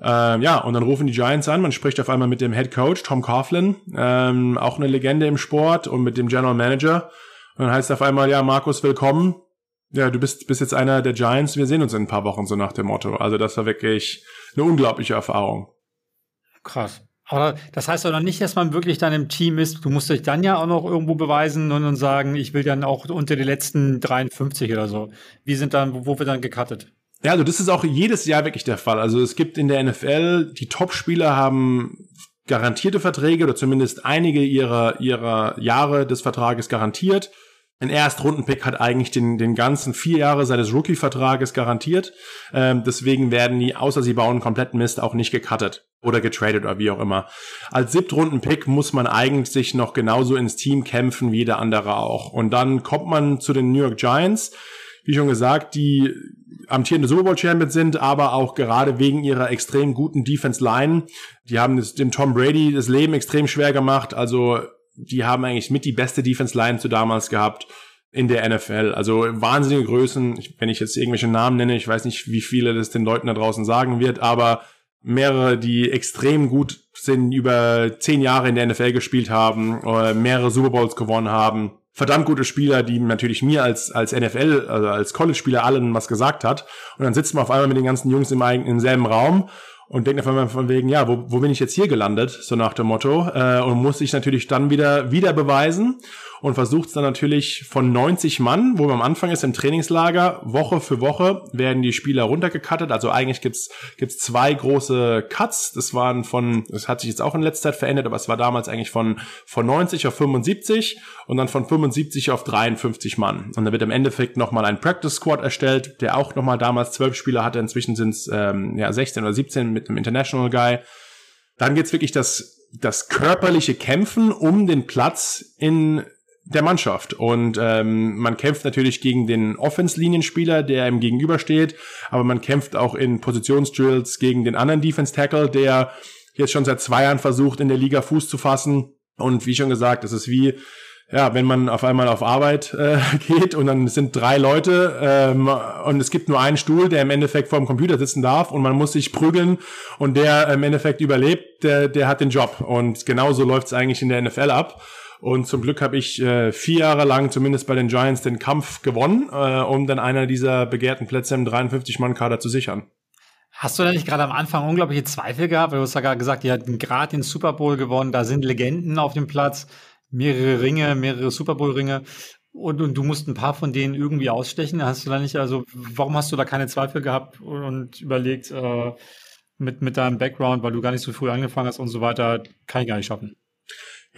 Ähm, ja, und dann rufen die Giants an, man spricht auf einmal mit dem Head Coach, Tom Coughlin, ähm, auch eine Legende im Sport und mit dem General Manager. Und dann heißt auf einmal, ja, Markus, willkommen. Ja, du bist, bist jetzt einer der Giants, wir sehen uns in ein paar Wochen, so nach dem Motto. Also das war wirklich eine unglaubliche Erfahrung. Krass. Aber das heißt doch nicht, dass man wirklich dann im Team ist. Du musst dich dann ja auch noch irgendwo beweisen und, und sagen, ich will dann auch unter die letzten 53 oder so. Wie sind dann, wo wird dann gecuttet? Ja, also das ist auch jedes Jahr wirklich der Fall. Also es gibt in der NFL, die Top-Spieler haben garantierte Verträge oder zumindest einige ihrer, ihrer Jahre des Vertrages garantiert. Ein Erstrundenpick hat eigentlich den, den ganzen vier Jahre seines Rookie-Vertrages garantiert. Ähm, deswegen werden die, außer sie bauen kompletten Mist, auch nicht gecuttet oder getradet oder wie auch immer. Als Siebtrunden-Pick muss man eigentlich noch genauso ins Team kämpfen wie der andere auch. Und dann kommt man zu den New York Giants, wie schon gesagt, die amtierende Super Bowl Champions sind, aber auch gerade wegen ihrer extrem guten Defense Line. Die haben dem Tom Brady das Leben extrem schwer gemacht. Also die haben eigentlich mit die beste Defense Line zu damals gehabt in der NFL. Also wahnsinnige Größen. wenn ich jetzt irgendwelche Namen nenne, ich weiß nicht, wie viele das den Leuten da draußen sagen wird, aber mehrere, die extrem gut sind, über zehn Jahre in der NFL gespielt haben, mehrere Super Bowls gewonnen haben. Verdammt gute Spieler, die natürlich mir als, als NFL, also als College-Spieler allen was gesagt hat. Und dann sitzt man auf einmal mit den ganzen Jungs im, im selben Raum und denkt auf einmal von wegen, ja, wo, wo bin ich jetzt hier gelandet, so nach dem Motto, äh, und muss sich natürlich dann wieder, wieder beweisen und versucht es dann natürlich von 90 Mann, wo man am Anfang ist im Trainingslager, Woche für Woche werden die Spieler runtergekattet. Also eigentlich gibt's gibt's zwei große Cuts. Das waren von, das hat sich jetzt auch in letzter Zeit verändert, aber es war damals eigentlich von, von 90 auf 75 und dann von 75 auf 53 Mann. Und dann wird im Endeffekt nochmal ein Practice Squad erstellt, der auch nochmal damals zwölf Spieler hatte. Inzwischen sind es ähm, ja, 16 oder 17 mit einem International Guy. Dann geht's wirklich das das körperliche Kämpfen um den Platz in der Mannschaft. Und ähm, man kämpft natürlich gegen den Offense-Linienspieler, der ihm gegenübersteht, aber man kämpft auch in Positionsdrills gegen den anderen Defense-Tackle, der jetzt schon seit zwei Jahren versucht, in der Liga Fuß zu fassen. Und wie schon gesagt, es ist wie, ja, wenn man auf einmal auf Arbeit äh, geht und dann sind drei Leute ähm, und es gibt nur einen Stuhl, der im Endeffekt vor dem Computer sitzen darf und man muss sich prügeln und der im Endeffekt überlebt, der, der hat den Job. Und genauso läuft es eigentlich in der NFL ab. Und zum Glück habe ich äh, vier Jahre lang zumindest bei den Giants den Kampf gewonnen, äh, um dann einer dieser begehrten Plätze im 53-Mann-Kader zu sichern. Hast du da nicht gerade am Anfang unglaubliche Zweifel gehabt? Weil du hast ja gerade gesagt, die hatten gerade den Super Bowl gewonnen, da sind Legenden auf dem Platz, mehrere Ringe, mehrere Super Bowl-Ringe. Und, und du musst ein paar von denen irgendwie ausstechen. Hast du da nicht, also warum hast du da keine Zweifel gehabt und überlegt, äh, mit, mit deinem Background, weil du gar nicht so früh angefangen hast und so weiter, kann ich gar nicht schaffen?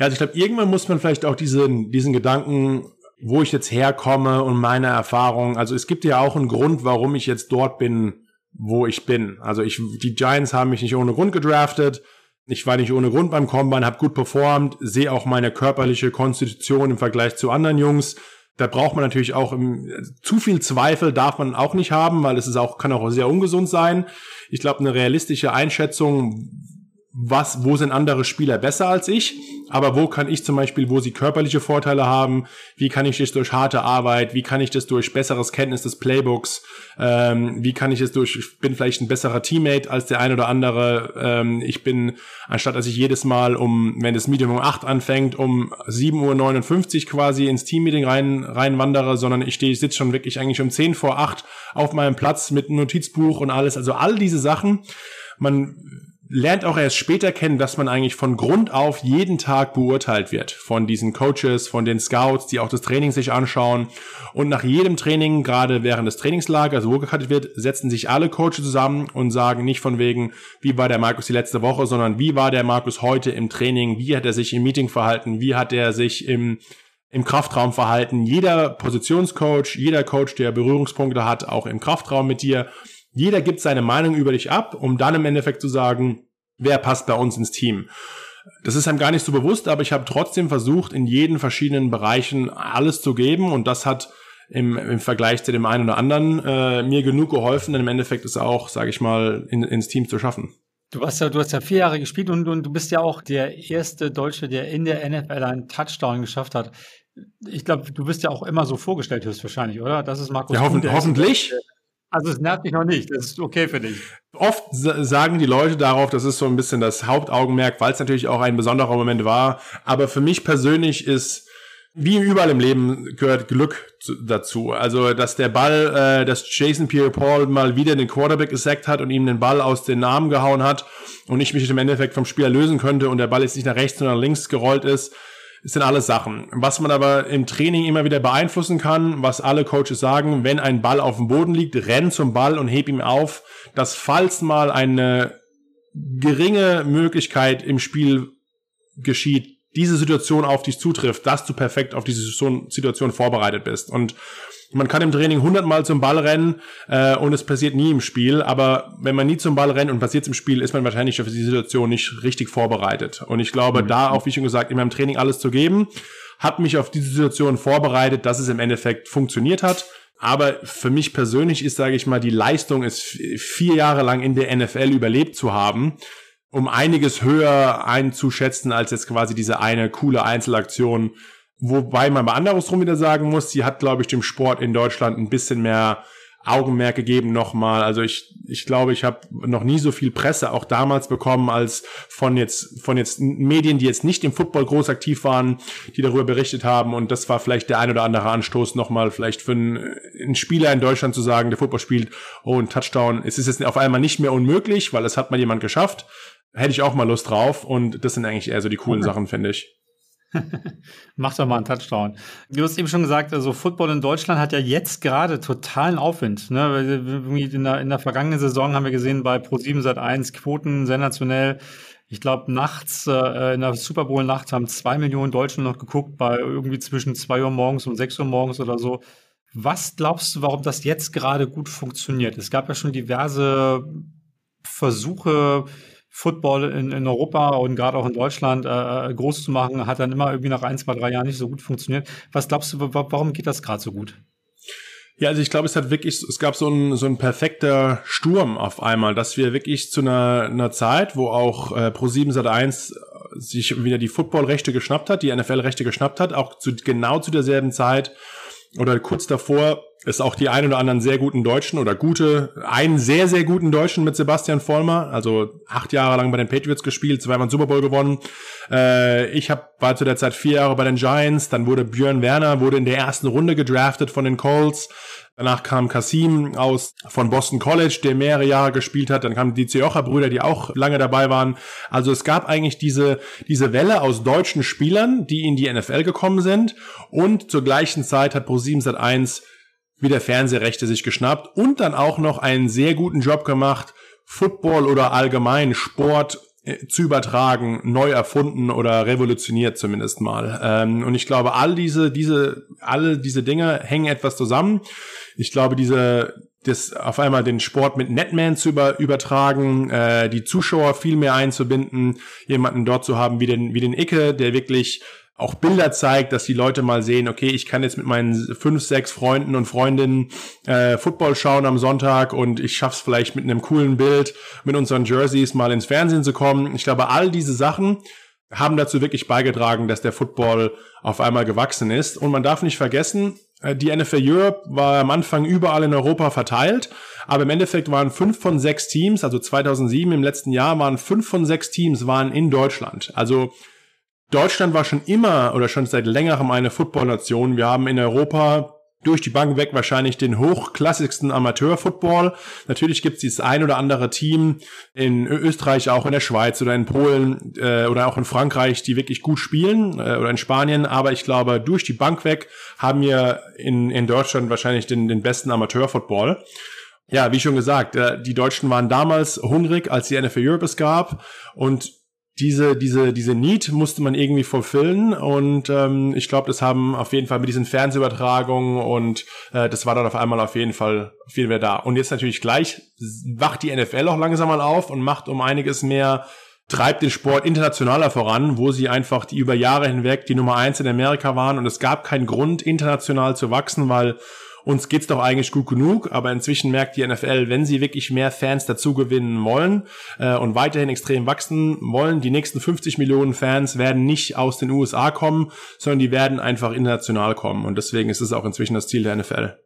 Ja, also ich glaube, irgendwann muss man vielleicht auch diesen, diesen Gedanken, wo ich jetzt herkomme und meine Erfahrung. Also es gibt ja auch einen Grund, warum ich jetzt dort bin, wo ich bin. Also ich, die Giants haben mich nicht ohne Grund gedraftet. Ich war nicht ohne Grund beim Combine, habe gut performt, sehe auch meine körperliche Konstitution im Vergleich zu anderen Jungs da braucht man natürlich auch im, zu viel Zweifel darf man auch nicht haben, weil es ist auch kann auch sehr ungesund sein. Ich glaube, eine realistische Einschätzung, was, wo sind andere Spieler besser als ich, aber wo kann ich zum Beispiel, wo sie körperliche Vorteile haben, wie kann ich das durch harte Arbeit, wie kann ich das durch besseres Kenntnis des Playbooks, ähm, wie kann ich es durch, ich bin vielleicht ein besserer Teammate als der ein oder andere, ähm, ich bin, anstatt dass ich jedes Mal um, wenn das Meeting um 8 anfängt, um 7.59 Uhr quasi ins Teammeeting rein, rein wandere, sondern ich stehe, ich sitze schon wirklich eigentlich um 10 vor 8 auf meinem Platz mit einem Notizbuch und alles, also all diese Sachen, man lernt auch erst später kennen, dass man eigentlich von Grund auf jeden Tag beurteilt wird von diesen Coaches, von den Scouts, die auch das Training sich anschauen. Und nach jedem Training, gerade während des Trainingslagers, wo gekartet wird, setzen sich alle Coaches zusammen und sagen nicht von wegen, wie war der Markus die letzte Woche, sondern wie war der Markus heute im Training, wie hat er sich im Meeting verhalten, wie hat er sich im im Kraftraum verhalten. Jeder Positionscoach, jeder Coach, der Berührungspunkte hat, auch im Kraftraum mit dir, jeder gibt seine Meinung über dich ab, um dann im Endeffekt zu sagen, wer passt bei uns ins Team. Das ist einem gar nicht so bewusst, aber ich habe trotzdem versucht, in jeden verschiedenen Bereichen alles zu geben und das hat im, im Vergleich zu dem einen oder anderen äh, mir genug geholfen, denn im Endeffekt ist auch, sage ich mal, in, ins Team zu schaffen. Du hast ja, du hast ja vier Jahre gespielt und, und du bist ja auch der erste Deutsche, der in der NFL einen Touchdown geschafft hat. Ich glaube, du bist ja auch immer so vorgestellt höchstwahrscheinlich, oder? Das ist Markus. Ja, hoffen, hoffentlich. Also es nervt mich noch nicht, das ist okay für dich. Oft sagen die Leute darauf, das ist so ein bisschen das Hauptaugenmerk, weil es natürlich auch ein besonderer Moment war. Aber für mich persönlich ist, wie überall im Leben, gehört Glück dazu. Also, dass der Ball, äh, dass Jason Pierre-Paul mal wieder den Quarterback gesackt hat und ihm den Ball aus den Armen gehauen hat und ich mich im Endeffekt vom Spieler lösen könnte und der Ball jetzt nicht nach rechts, sondern nach links gerollt ist es sind alles Sachen. Was man aber im Training immer wieder beeinflussen kann, was alle Coaches sagen, wenn ein Ball auf dem Boden liegt, renn zum Ball und heb ihn auf, dass falls mal eine geringe Möglichkeit im Spiel geschieht, diese Situation auf dich zutrifft, dass du perfekt auf diese Situation vorbereitet bist. Und man kann im Training hundertmal zum Ball rennen äh, und es passiert nie im Spiel. Aber wenn man nie zum Ball rennt und passiert im Spiel, ist man wahrscheinlich für die Situation nicht richtig vorbereitet. Und ich glaube, mhm. da auch, wie schon gesagt, in meinem Training alles zu geben, hat mich auf diese Situation vorbereitet, dass es im Endeffekt funktioniert hat. Aber für mich persönlich ist, sage ich mal, die Leistung ist vier Jahre lang in der NFL überlebt zu haben, um einiges höher einzuschätzen als jetzt quasi diese eine coole Einzelaktion Wobei man bei andersrum wieder sagen muss, sie hat, glaube ich, dem Sport in Deutschland ein bisschen mehr Augenmerk gegeben nochmal. Also ich, ich glaube, ich habe noch nie so viel Presse auch damals bekommen als von jetzt von jetzt Medien, die jetzt nicht im Football groß aktiv waren, die darüber berichtet haben. Und das war vielleicht der ein oder andere Anstoß nochmal vielleicht für einen, einen Spieler in Deutschland zu sagen, der Football spielt, oh ein Touchdown. Es ist jetzt auf einmal nicht mehr unmöglich, weil es hat mal jemand geschafft. Hätte ich auch mal Lust drauf. Und das sind eigentlich eher so die coolen okay. Sachen, finde ich. Mach doch mal einen Touchdown. Du hast eben schon gesagt, also Football in Deutschland hat ja jetzt gerade totalen Aufwind. Ne? In, der, in der vergangenen Saison haben wir gesehen, bei Pro7 Sat 1 Quoten sensationell. Ich glaube, nachts, äh, in der Super Bowl-Nacht haben zwei Millionen Deutschen noch geguckt, bei irgendwie zwischen zwei Uhr morgens und sechs Uhr morgens oder so. Was glaubst du, warum das jetzt gerade gut funktioniert? Es gab ja schon diverse Versuche, Football in, in Europa und gerade auch in Deutschland äh, äh, groß zu machen, hat dann immer irgendwie nach ein, zwei, drei Jahren nicht so gut funktioniert. Was glaubst du, warum geht das gerade so gut? Ja, also ich glaube, es hat wirklich, es gab so ein, so ein perfekter Sturm auf einmal, dass wir wirklich zu einer, einer Zeit, wo auch äh, Pro7 Sat1 sich wieder die Football-Rechte geschnappt hat, die NFL-Rechte geschnappt hat, auch zu, genau zu derselben Zeit oder kurz davor ist auch die ein oder anderen sehr guten Deutschen oder gute, einen sehr, sehr guten Deutschen mit Sebastian Vollmer, also acht Jahre lang bei den Patriots gespielt, zweimal Super Bowl gewonnen. Äh, ich hab, war zu der Zeit vier Jahre bei den Giants, dann wurde Björn Werner, wurde in der ersten Runde gedraftet von den Colts. Danach kam Kasim aus von Boston College, der mehrere Jahre gespielt hat. Dann kamen die Ziocha-Brüder, die auch lange dabei waren. Also es gab eigentlich diese, diese Welle aus deutschen Spielern, die in die NFL gekommen sind. Und zur gleichen Zeit hat Pro7 Sat1 wieder Fernsehrechte sich geschnappt und dann auch noch einen sehr guten Job gemacht, Football oder allgemein Sport äh, zu übertragen, neu erfunden oder revolutioniert zumindest mal. Ähm, und ich glaube, all diese, diese, alle diese Dinge hängen etwas zusammen. Ich glaube, diese, das auf einmal den Sport mit Netman zu über, übertragen, äh, die Zuschauer viel mehr einzubinden, jemanden dort zu haben wie den, wie den Icke, der wirklich auch Bilder zeigt, dass die Leute mal sehen, okay, ich kann jetzt mit meinen fünf, sechs Freunden und Freundinnen äh, Football schauen am Sonntag und ich schaff's vielleicht mit einem coolen Bild mit unseren Jerseys mal ins Fernsehen zu kommen. Ich glaube, all diese Sachen haben dazu wirklich beigetragen, dass der Football auf einmal gewachsen ist. Und man darf nicht vergessen, äh, die NFL Europe war am Anfang überall in Europa verteilt, aber im Endeffekt waren fünf von sechs Teams, also 2007 im letzten Jahr waren fünf von sechs Teams waren in Deutschland. Also Deutschland war schon immer oder schon seit längerem eine Football-Nation. Wir haben in Europa durch die Bank weg wahrscheinlich den hochklassigsten Amateur-Football. Natürlich gibt es dieses ein oder andere Team in Österreich, auch in der Schweiz oder in Polen äh, oder auch in Frankreich, die wirklich gut spielen äh, oder in Spanien. Aber ich glaube, durch die Bank weg haben wir in, in Deutschland wahrscheinlich den, den besten Amateur-Football. Ja, wie schon gesagt, äh, die Deutschen waren damals hungrig, als die NFL Europe es gab und diese, diese, diese Need musste man irgendwie fulfillen und ähm, ich glaube, das haben auf jeden Fall mit diesen Fernsehübertragungen und äh, das war dann auf einmal auf jeden Fall viel mehr da. Und jetzt natürlich gleich wacht die NFL auch langsam mal auf und macht um einiges mehr treibt den Sport internationaler voran, wo sie einfach die über Jahre hinweg die Nummer eins in Amerika waren und es gab keinen Grund, international zu wachsen, weil uns geht's doch eigentlich gut genug, aber inzwischen merkt die NFL, wenn sie wirklich mehr Fans dazu gewinnen wollen äh, und weiterhin extrem wachsen wollen, die nächsten 50 Millionen Fans werden nicht aus den USA kommen, sondern die werden einfach international kommen und deswegen ist es auch inzwischen das Ziel der NFL.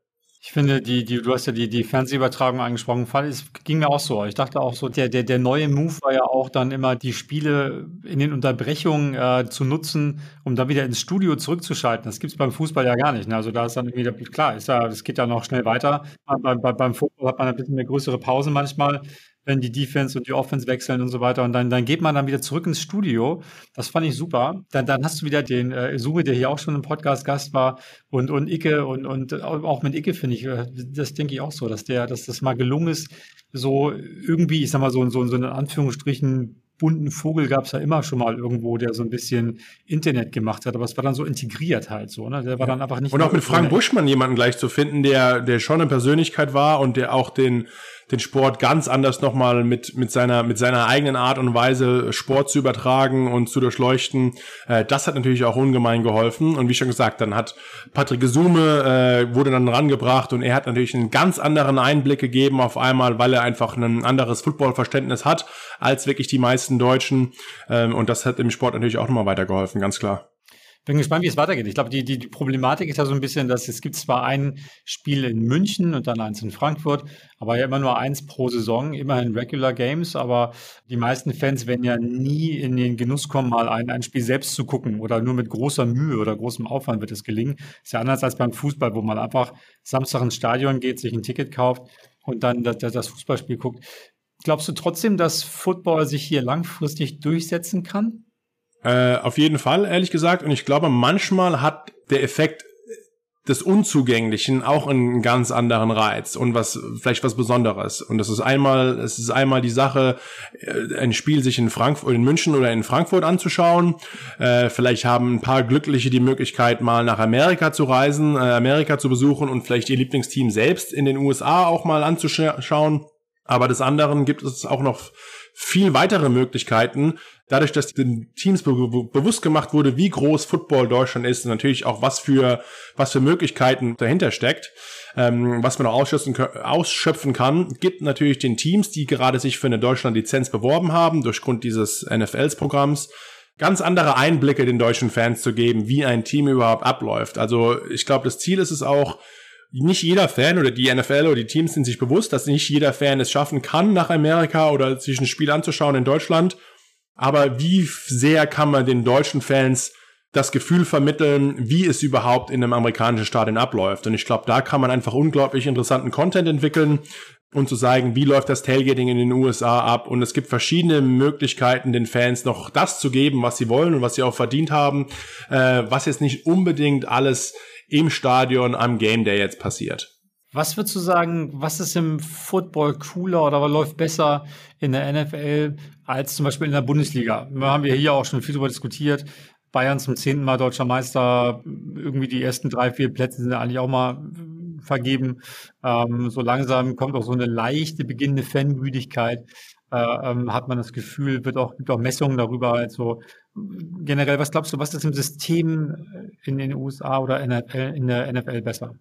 Ich finde, die, die, du hast ja die, die Fernsehübertragung angesprochen, es ging mir auch so. Ich dachte auch so, der, der, der neue Move war ja auch dann immer, die Spiele in den Unterbrechungen äh, zu nutzen, um dann wieder ins Studio zurückzuschalten. Das gibt's beim Fußball ja gar nicht. Ne? Also da ist dann wieder, klar, ist ja, das geht ja noch schnell weiter. Bei, bei, beim Fußball hat man ein bisschen mehr größere Pausen manchmal wenn die Defense und die Offense wechseln und so weiter. Und dann, dann geht man dann wieder zurück ins Studio. Das fand ich super. Dann, dann hast du wieder den äh, Sume, der hier auch schon im Podcast Gast war und, und Icke und, und auch mit Icke finde ich, äh, das denke ich auch so, dass der, dass das mal gelungen ist, so irgendwie, ich sag mal, so, so, so in Anführungsstrichen bunten Vogel gab es ja immer schon mal irgendwo, der so ein bisschen Internet gemacht hat, aber es war dann so integriert halt so, ne? Der war dann einfach nicht. Und auch mit Frank Buschmann jemanden gleich zu finden, der, der schon eine Persönlichkeit war und der auch den den Sport ganz anders nochmal mit, mit, seiner, mit seiner eigenen Art und Weise Sport zu übertragen und zu durchleuchten. Äh, das hat natürlich auch ungemein geholfen. Und wie schon gesagt, dann hat Patrick Gesume, äh, wurde dann rangebracht und er hat natürlich einen ganz anderen Einblick gegeben auf einmal, weil er einfach ein anderes Footballverständnis hat als wirklich die meisten Deutschen. Ähm, und das hat im Sport natürlich auch nochmal weitergeholfen, ganz klar. Bin gespannt, wie es weitergeht. Ich glaube, die, die, die Problematik ist ja so ein bisschen, dass es gibt zwar ein Spiel in München und dann eins in Frankfurt, aber ja immer nur eins pro Saison, immerhin Regular Games, aber die meisten Fans werden ja nie in den Genuss kommen, mal ein, ein Spiel selbst zu gucken oder nur mit großer Mühe oder großem Aufwand wird es gelingen. Ist ja anders als beim Fußball, wo man einfach Samstag ins Stadion geht, sich ein Ticket kauft und dann das, das Fußballspiel guckt. Glaubst du trotzdem, dass Football sich hier langfristig durchsetzen kann? Äh, auf jeden Fall, ehrlich gesagt. Und ich glaube, manchmal hat der Effekt des Unzugänglichen auch einen ganz anderen Reiz und was vielleicht was Besonderes. Und das ist einmal, es ist einmal die Sache, äh, ein Spiel sich in Frankfurt, in München oder in Frankfurt anzuschauen. Äh, vielleicht haben ein paar Glückliche die Möglichkeit, mal nach Amerika zu reisen, äh, Amerika zu besuchen und vielleicht ihr Lieblingsteam selbst in den USA auch mal anzuschauen. Aber des anderen gibt es auch noch viel weitere Möglichkeiten, dadurch, dass den Teams be bewusst gemacht wurde, wie groß Football Deutschland ist und natürlich auch was für, was für Möglichkeiten dahinter steckt, ähm, was man auch ausschöpfen, ausschöpfen kann, gibt natürlich den Teams, die gerade sich für eine Deutschland-Lizenz beworben haben, durch Grund dieses NFLs-Programms, ganz andere Einblicke den deutschen Fans zu geben, wie ein Team überhaupt abläuft. Also ich glaube, das Ziel ist es auch, nicht jeder Fan oder die NFL oder die Teams sind sich bewusst, dass nicht jeder Fan es schaffen kann, nach Amerika oder sich ein Spiel anzuschauen in Deutschland. Aber wie sehr kann man den deutschen Fans das Gefühl vermitteln, wie es überhaupt in einem amerikanischen Stadion abläuft? Und ich glaube, da kann man einfach unglaublich interessanten Content entwickeln und zu sagen, wie läuft das Tailgating in den USA ab. Und es gibt verschiedene Möglichkeiten, den Fans noch das zu geben, was sie wollen und was sie auch verdient haben, äh, was jetzt nicht unbedingt alles im Stadion am Game Day jetzt passiert. Was würdest du sagen, was ist im Football cooler oder was läuft besser in der NFL als zum Beispiel in der Bundesliga? Da haben wir hier auch schon viel darüber diskutiert. Bayern zum zehnten Mal deutscher Meister, irgendwie die ersten drei, vier Plätze sind eigentlich auch mal vergeben. Ähm, so langsam kommt auch so eine leichte beginnende Fanmüdigkeit. äh, ähm, hat man das Gefühl, wird auch, gibt auch Messungen darüber. Also generell, was glaubst du, was ist im System in den USA oder in der NFL besser?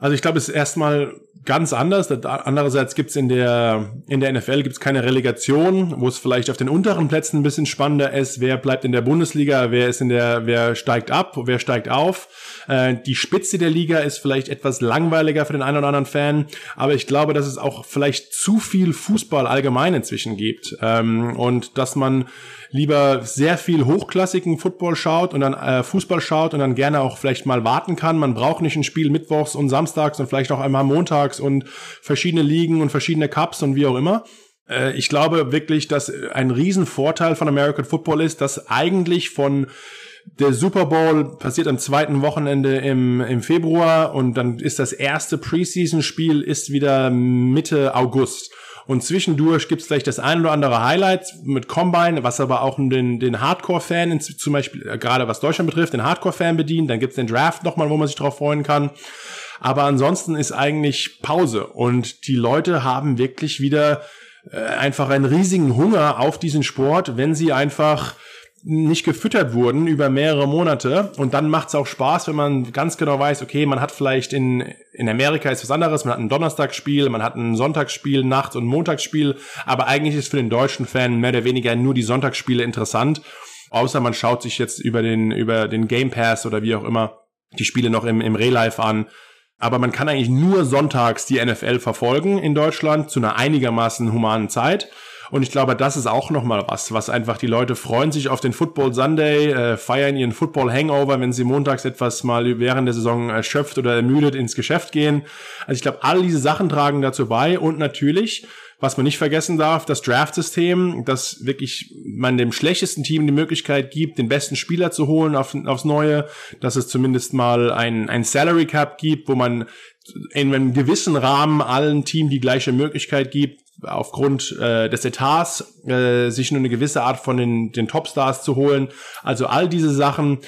Also ich glaube, es ist erstmal ganz anders. Andererseits gibt's in der, in der NFL gibt's keine Relegation, wo es vielleicht auf den unteren Plätzen ein bisschen spannender ist. Wer bleibt in der Bundesliga? Wer ist in der, wer steigt ab? Wer steigt auf? Äh, die Spitze der Liga ist vielleicht etwas langweiliger für den einen oder anderen Fan. Aber ich glaube, dass es auch vielleicht zu viel Fußball allgemein inzwischen gibt. Ähm, und dass man lieber sehr viel hochklassigen Football schaut und dann äh, Fußball schaut und dann gerne auch vielleicht mal warten kann. Man braucht nicht ein Spiel mittwochs und samstags und vielleicht auch einmal montags und verschiedene Ligen und verschiedene Cups und wie auch immer. Äh, ich glaube wirklich, dass ein Riesenvorteil von American Football ist, dass eigentlich von der Super Bowl passiert am zweiten Wochenende im, im Februar und dann ist das erste Preseason-Spiel ist wieder Mitte August. Und zwischendurch gibt's vielleicht das ein oder andere Highlight mit Combine, was aber auch den, den Hardcore-Fan, zum Beispiel äh, gerade was Deutschland betrifft, den Hardcore-Fan bedient. Dann gibt's den Draft nochmal, wo man sich drauf freuen kann. Aber ansonsten ist eigentlich Pause und die Leute haben wirklich wieder äh, einfach einen riesigen Hunger auf diesen Sport, wenn sie einfach nicht gefüttert wurden über mehrere Monate. Und dann macht es auch Spaß, wenn man ganz genau weiß, okay, man hat vielleicht in, in Amerika ist was anderes, man hat ein Donnerstagsspiel, man hat ein Sonntagsspiel, Nachts- und Montagsspiel, aber eigentlich ist für den deutschen Fan mehr oder weniger nur die Sonntagsspiele interessant. Außer man schaut sich jetzt über den, über den Game Pass oder wie auch immer die Spiele noch im, im Real-Life an. Aber man kann eigentlich nur sonntags die NFL verfolgen in Deutschland zu einer einigermaßen humanen Zeit. Und ich glaube, das ist auch nochmal was, was einfach die Leute freuen sich auf den Football Sunday, äh, feiern ihren Football Hangover, wenn sie montags etwas mal während der Saison erschöpft oder ermüdet ins Geschäft gehen. Also ich glaube, all diese Sachen tragen dazu bei und natürlich, was man nicht vergessen darf, das Draft-System, das wirklich man dem schlechtesten Team die Möglichkeit gibt, den besten Spieler zu holen auf, aufs Neue, dass es zumindest mal ein, ein Salary Cap gibt, wo man in einem gewissen Rahmen allen Team die gleiche Möglichkeit gibt, aufgrund äh, des Etats äh, sich nur eine gewisse Art von den, den Topstars zu holen. Also all diese Sachen,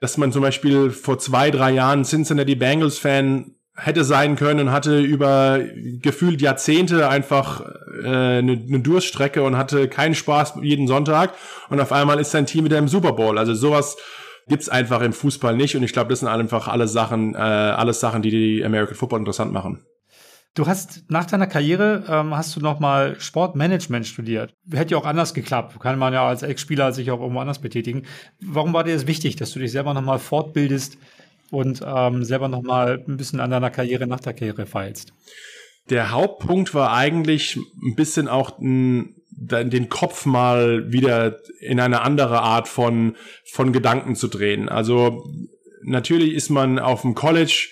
dass man zum Beispiel vor zwei, drei Jahren Cincinnati Bengals Fan hätte sein können und hatte über gefühlt Jahrzehnte einfach äh, eine, eine Durststrecke und hatte keinen Spaß jeden Sonntag und auf einmal ist sein Team wieder im Super Bowl. Also sowas gibt's einfach im Fußball nicht und ich glaube, das sind einfach alle Sachen, äh, alles Sachen, die die American Football interessant machen. Du hast nach deiner Karriere ähm, hast du noch mal Sportmanagement studiert. Hätte ja auch anders geklappt. Kann man ja als Ex-Spieler sich auch irgendwo anders betätigen. Warum war dir das wichtig, dass du dich selber noch mal fortbildest und ähm, selber noch mal ein bisschen an deiner Karriere nach der Karriere feilst? Der Hauptpunkt war eigentlich ein bisschen auch ein, den Kopf mal wieder in eine andere Art von von Gedanken zu drehen. Also natürlich ist man auf dem College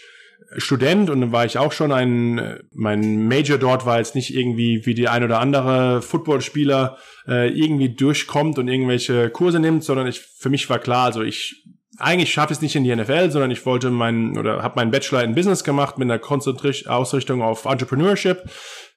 Student und dann war ich auch schon ein, mein Major dort war jetzt nicht irgendwie wie die ein oder andere Footballspieler äh, irgendwie durchkommt und irgendwelche Kurse nimmt, sondern ich, für mich war klar, also ich eigentlich schaffe ich es nicht in die NFL, sondern ich wollte meinen oder habe meinen Bachelor in Business gemacht mit einer Konzentri Ausrichtung auf Entrepreneurship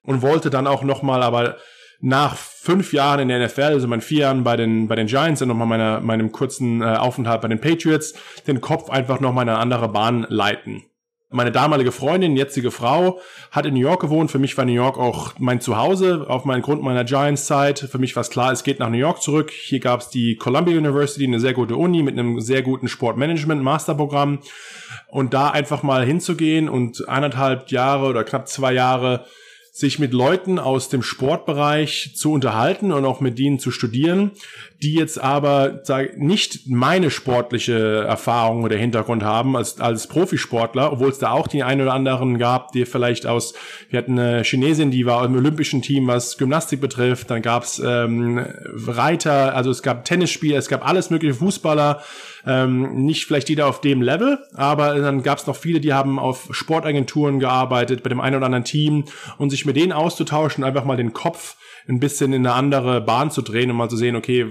und wollte dann auch nochmal aber nach fünf Jahren in der NFL, also meinen vier Jahren bei den, bei den Giants und nochmal meiner, meinem kurzen äh, Aufenthalt bei den Patriots, den Kopf einfach nochmal in eine andere Bahn leiten. Meine damalige Freundin, jetzige Frau, hat in New York gewohnt. Für mich war New York auch mein Zuhause auf meinen Grund meiner Giants-Zeit. Für mich war es klar, es geht nach New York zurück. Hier gab es die Columbia University, eine sehr gute Uni mit einem sehr guten Sportmanagement-Masterprogramm. Und da einfach mal hinzugehen und eineinhalb Jahre oder knapp zwei Jahre sich mit Leuten aus dem Sportbereich zu unterhalten und auch mit denen zu studieren, die jetzt aber sag, nicht meine sportliche Erfahrung oder Hintergrund haben als, als Profisportler, obwohl es da auch die einen oder anderen gab, die vielleicht aus, wir hatten eine Chinesin, die war im olympischen Team, was Gymnastik betrifft, dann gab es ähm, Reiter, also es gab Tennisspieler, es gab alles mögliche Fußballer, ähm, nicht vielleicht jeder auf dem Level, aber dann gab es noch viele, die haben auf Sportagenturen gearbeitet, bei dem einen oder anderen Team und sich mit denen auszutauschen, einfach mal den Kopf ein bisschen in eine andere Bahn zu drehen und mal zu sehen, okay,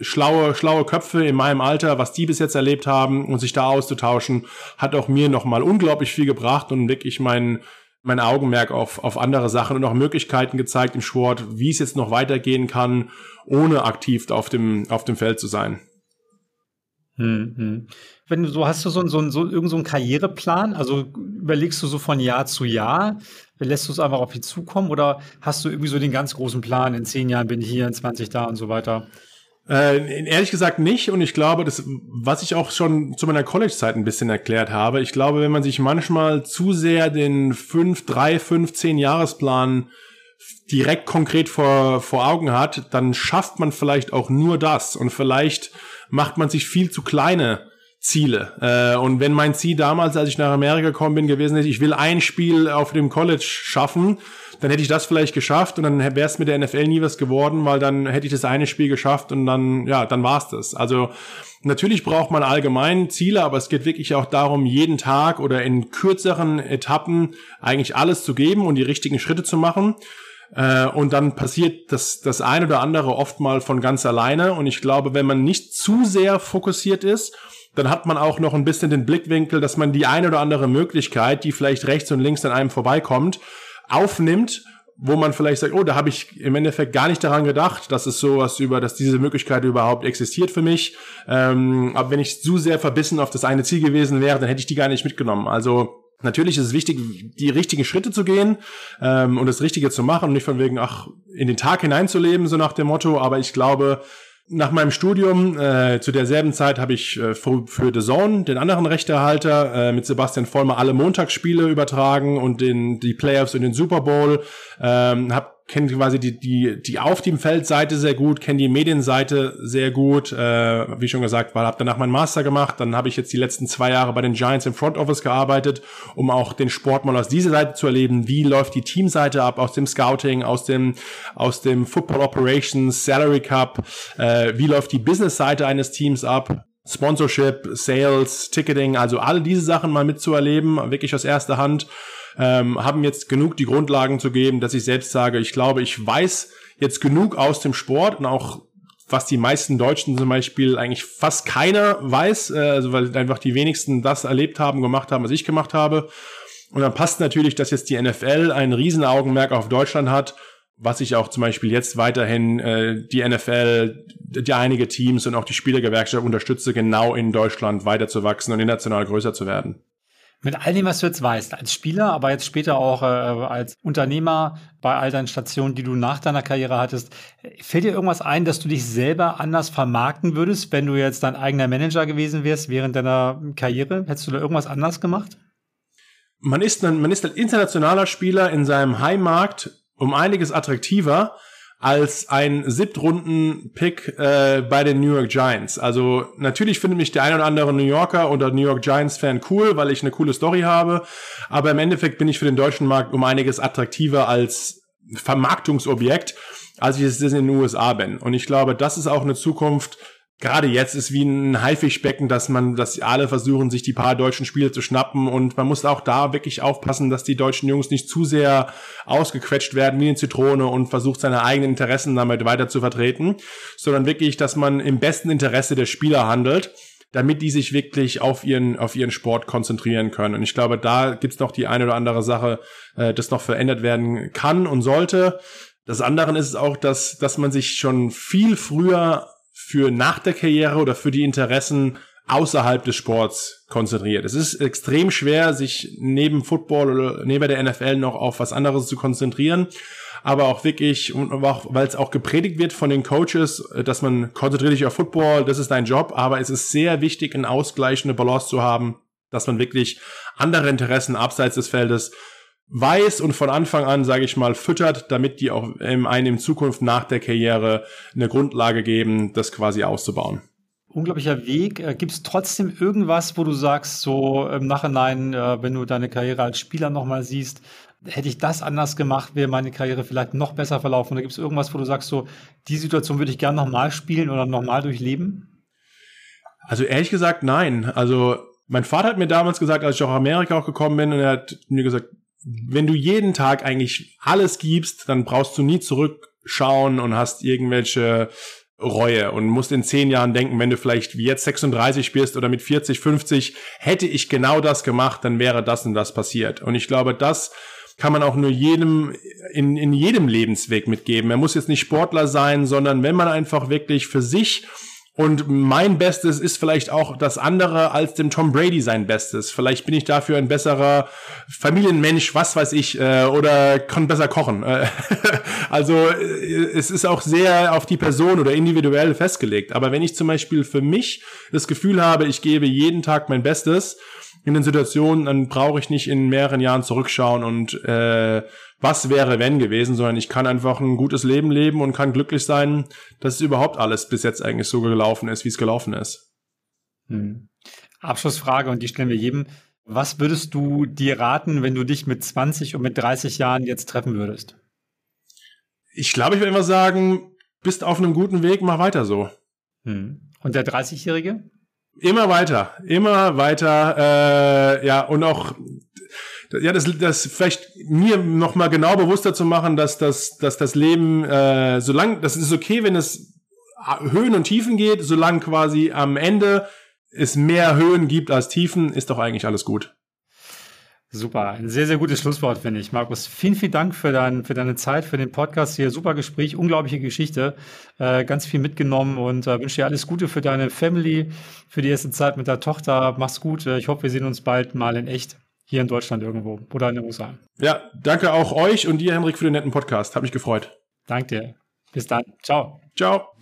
schlaue, schlaue Köpfe in meinem Alter, was die bis jetzt erlebt haben und sich da auszutauschen, hat auch mir nochmal unglaublich viel gebracht und wirklich mein, mein Augenmerk auf, auf andere Sachen und auch Möglichkeiten gezeigt im Sport, wie es jetzt noch weitergehen kann, ohne aktiv auf dem, auf dem Feld zu sein. Hm, hm. Wenn du so hast du so, so, so so einen Karriereplan, also überlegst du so von Jahr zu Jahr, lässt du es einfach auf dich zukommen oder hast du irgendwie so den ganz großen Plan, in zehn Jahren bin ich hier, in 20 da und so weiter? Äh, ehrlich gesagt nicht. Und ich glaube, das, was ich auch schon zu meiner College-Zeit ein bisschen erklärt habe, ich glaube, wenn man sich manchmal zu sehr den 5, 3, 5, 10 Jahresplan direkt konkret vor, vor Augen hat, dann schafft man vielleicht auch nur das. Und vielleicht macht man sich viel zu kleine Ziele. Äh, und wenn mein Ziel damals, als ich nach Amerika gekommen bin, gewesen ist, ich will ein Spiel auf dem College schaffen, dann hätte ich das vielleicht geschafft und dann wäre es mit der NFL nie was geworden, weil dann hätte ich das eine Spiel geschafft und dann, ja, dann war's das. Also natürlich braucht man allgemein Ziele, aber es geht wirklich auch darum, jeden Tag oder in kürzeren Etappen eigentlich alles zu geben und die richtigen Schritte zu machen. Äh, und dann passiert das, das eine oder andere oft mal von ganz alleine. Und ich glaube, wenn man nicht zu sehr fokussiert ist, dann hat man auch noch ein bisschen den Blickwinkel, dass man die eine oder andere Möglichkeit, die vielleicht rechts und links an einem vorbeikommt, aufnimmt, wo man vielleicht sagt, oh, da habe ich im Endeffekt gar nicht daran gedacht, dass es sowas über, dass diese Möglichkeit überhaupt existiert für mich. Ähm, aber wenn ich zu sehr verbissen auf das eine Ziel gewesen wäre, dann hätte ich die gar nicht mitgenommen. Also Natürlich ist es wichtig, die richtigen Schritte zu gehen ähm, und das Richtige zu machen und nicht von wegen, ach, in den Tag hineinzuleben, so nach dem Motto. Aber ich glaube, nach meinem Studium, äh, zu derselben Zeit, habe ich äh, für, The Zone, den anderen Rechtehalter, äh, mit Sebastian Vollmer alle Montagsspiele übertragen und den, die Playoffs und den Super Bowl. Ähm, hab kenne quasi die, die, die auf dem Feldseite sehr gut, kenne die Medienseite sehr gut. Äh, wie schon gesagt, weil habe danach meinen Master gemacht. Dann habe ich jetzt die letzten zwei Jahre bei den Giants im Front Office gearbeitet, um auch den Sport mal aus dieser Seite zu erleben. Wie läuft die Teamseite ab, aus dem Scouting, aus dem, aus dem Football Operations, Salary Cup, äh, wie läuft die Business-Seite eines Teams ab. Sponsorship, Sales, Ticketing, also alle diese Sachen mal mitzuerleben, wirklich aus erster Hand ähm, haben jetzt genug die Grundlagen zu geben, dass ich selbst sage, ich glaube, ich weiß jetzt genug aus dem Sport und auch was die meisten Deutschen zum Beispiel eigentlich fast keiner weiß, äh, also weil einfach die wenigsten das erlebt haben, gemacht haben, was ich gemacht habe. Und dann passt natürlich, dass jetzt die NFL ein Riesenaugenmerk auf Deutschland hat, was ich auch zum Beispiel jetzt weiterhin äh, die NFL, die einige Teams und auch die Spielergewerkschaft unterstütze, genau in Deutschland weiterzuwachsen und international größer zu werden. Mit all dem, was du jetzt weißt, als Spieler, aber jetzt später auch äh, als Unternehmer bei all deinen Stationen, die du nach deiner Karriere hattest, fällt dir irgendwas ein, dass du dich selber anders vermarkten würdest, wenn du jetzt dein eigener Manager gewesen wärst während deiner Karriere? Hättest du da irgendwas anders gemacht? Man ist ein, man ist ein internationaler Spieler in seinem Heimmarkt um einiges attraktiver als ein Siebtrunden-Pick äh, bei den New York Giants. Also natürlich findet mich der ein oder andere New Yorker oder New York Giants-Fan cool, weil ich eine coole Story habe. Aber im Endeffekt bin ich für den deutschen Markt um einiges attraktiver als Vermarktungsobjekt, als ich es in den USA bin. Und ich glaube, das ist auch eine Zukunft, gerade jetzt ist wie ein Haifischbecken, dass man, dass alle versuchen, sich die paar deutschen Spiele zu schnappen und man muss auch da wirklich aufpassen, dass die deutschen Jungs nicht zu sehr ausgequetscht werden wie eine Zitrone und versucht, seine eigenen Interessen damit weiter zu vertreten, sondern wirklich, dass man im besten Interesse der Spieler handelt damit die sich wirklich auf ihren, auf ihren Sport konzentrieren können. Und ich glaube, da gibt's noch die eine oder andere Sache, äh, das noch verändert werden kann und sollte. Das andere ist auch, dass, dass man sich schon viel früher für nach der Karriere oder für die Interessen außerhalb des Sports konzentriert. Es ist extrem schwer, sich neben Football oder neben der NFL noch auf was anderes zu konzentrieren. Aber auch wirklich, weil es auch gepredigt wird von den Coaches, dass man konzentriert sich auf Football, das ist dein Job. Aber es ist sehr wichtig, eine ausgleichende Balance zu haben, dass man wirklich andere Interessen abseits des Feldes weiß und von Anfang an, sage ich mal, füttert, damit die auch einem in Zukunft nach der Karriere eine Grundlage geben, das quasi auszubauen. Unglaublicher Weg. Äh, Gibt es trotzdem irgendwas, wo du sagst, so im Nachhinein, äh, wenn du deine Karriere als Spieler nochmal siehst, hätte ich das anders gemacht, wäre meine Karriere vielleicht noch besser verlaufen? Oder gibt es irgendwas, wo du sagst, so die Situation würde ich gerne nochmal spielen oder nochmal durchleben? Also ehrlich gesagt, nein. Also mein Vater hat mir damals gesagt, als ich auch nach Amerika auch gekommen bin, und er hat mir gesagt, wenn du jeden Tag eigentlich alles gibst, dann brauchst du nie zurückschauen und hast irgendwelche Reue und musst in zehn Jahren denken, wenn du vielleicht wie jetzt 36 bist oder mit 40, 50, hätte ich genau das gemacht, dann wäre das und das passiert. Und ich glaube, das kann man auch nur jedem in, in jedem Lebensweg mitgeben. Er muss jetzt nicht Sportler sein, sondern wenn man einfach wirklich für sich Und mein Bestes ist vielleicht auch das andere als dem Tom Brady sein Bestes. Vielleicht bin ich dafür ein besserer Familienmensch, was weiß ich, äh, oder kann besser kochen. Äh, also äh, es ist auch sehr auf die Person oder individuell festgelegt. Aber wenn ich zum Beispiel für mich das Gefühl habe, ich gebe jeden Tag mein Bestes, in den Situationen, dann brauche ich nicht in mehreren Jahren zurückschauen und äh, was wäre wenn gewesen, sondern ich kann einfach ein gutes Leben leben und kann glücklich sein, dass es überhaupt alles bis jetzt eigentlich so gelaufen ist, wie es gelaufen ist. Hm. Abschlussfrage und die stellen wir jedem. Was würdest du dir raten, wenn du dich mit 20 und mit 30 Jahren jetzt treffen würdest? Ich glaube, ich würde immer sagen, bist auf einem guten Weg, mach weiter so. Hm. Und der 30-Jährige? Immer weiter, immer weiter, äh, ja, und auch ja, das, das vielleicht mir noch mal genau bewusster zu machen, dass das, dass das Leben, äh, solange, das ist okay, wenn es Höhen und Tiefen geht, solange quasi am Ende es mehr Höhen gibt als Tiefen, ist doch eigentlich alles gut. Super, ein sehr, sehr gutes Schlusswort, finde ich. Markus, vielen, vielen Dank für, dein, für deine Zeit, für den Podcast hier. Super Gespräch, unglaubliche Geschichte, äh, ganz viel mitgenommen und äh, wünsche dir alles Gute für deine Family, für die erste Zeit mit der Tochter. Mach's gut. Äh, ich hoffe, wir sehen uns bald mal in echt hier in Deutschland irgendwo oder in den USA. Ja, danke auch euch und dir, Henrik, für den netten Podcast. Hat mich gefreut. Danke dir. Bis dann. Ciao. Ciao.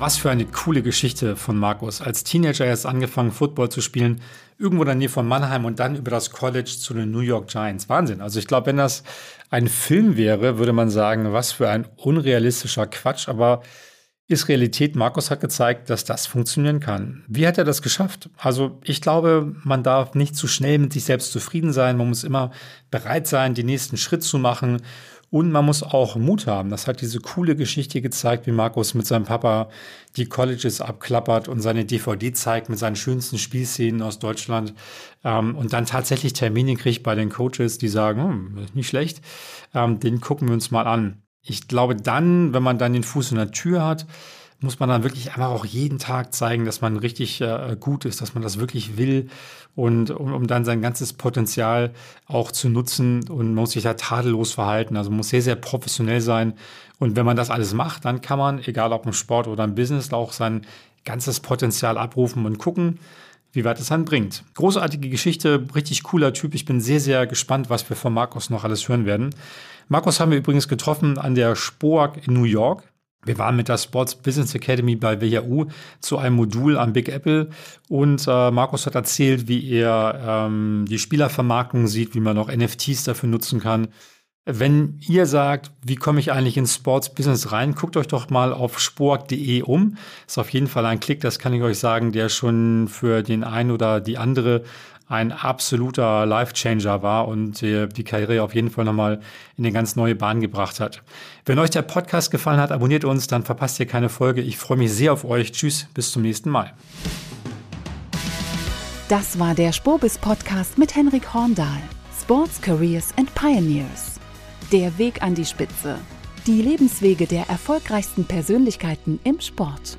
Was für eine coole Geschichte von Markus. Als Teenager erst angefangen, Football zu spielen, irgendwo in der Nähe von Mannheim und dann über das College zu den New York Giants. Wahnsinn. Also ich glaube, wenn das ein Film wäre, würde man sagen, was für ein unrealistischer Quatsch. Aber ist Realität. Markus hat gezeigt, dass das funktionieren kann. Wie hat er das geschafft? Also ich glaube, man darf nicht zu schnell mit sich selbst zufrieden sein. Man muss immer bereit sein, den nächsten Schritt zu machen. Und man muss auch Mut haben. Das hat diese coole Geschichte gezeigt, wie Markus mit seinem Papa die Colleges abklappert und seine DVD zeigt mit seinen schönsten Spielszenen aus Deutschland. Ähm, und dann tatsächlich Termine kriegt bei den Coaches, die sagen, hm, nicht schlecht, ähm, den gucken wir uns mal an ich glaube dann, wenn man dann den Fuß in der Tür hat, muss man dann wirklich einfach auch jeden Tag zeigen, dass man richtig äh, gut ist, dass man das wirklich will und um, um, dann sein ganzes Potenzial auch zu nutzen und man muss sich da tadellos verhalten. Also muss sehr, sehr professionell sein. Und wenn man das alles macht, dann kann man, egal ob im Sport oder im Business, auch sein ganzes Potenzial abrufen und gucken, wie weit es dann bringt. Großartige Geschichte, richtig cooler Typ. Ich bin sehr, sehr gespannt, was wir von Markus noch alles hören werden. Markus haben wir übrigens getroffen an der SPOAG in New York. Wir waren mit der Sports Business Academy bei WHU zu einem Modul am Big Apple und äh, Markus hat erzählt, wie er ähm, die Spielervermarktung sieht, wie man noch NFTs dafür nutzen kann. Wenn ihr sagt, wie komme ich eigentlich ins Sports Business rein, guckt euch doch mal auf spork.de um. Ist auf jeden Fall ein Klick, das kann ich euch sagen, der schon für den einen oder die andere ein absoluter Life-Changer war und die Karriere auf jeden Fall nochmal in eine ganz neue Bahn gebracht hat. Wenn euch der Podcast gefallen hat, abonniert uns, dann verpasst ihr keine Folge. Ich freue mich sehr auf euch. Tschüss, bis zum nächsten Mal. Das war der Spobis Podcast mit Henrik Horndahl. Sports, Careers and Pioneers. Der Weg an die Spitze. Die Lebenswege der erfolgreichsten Persönlichkeiten im Sport.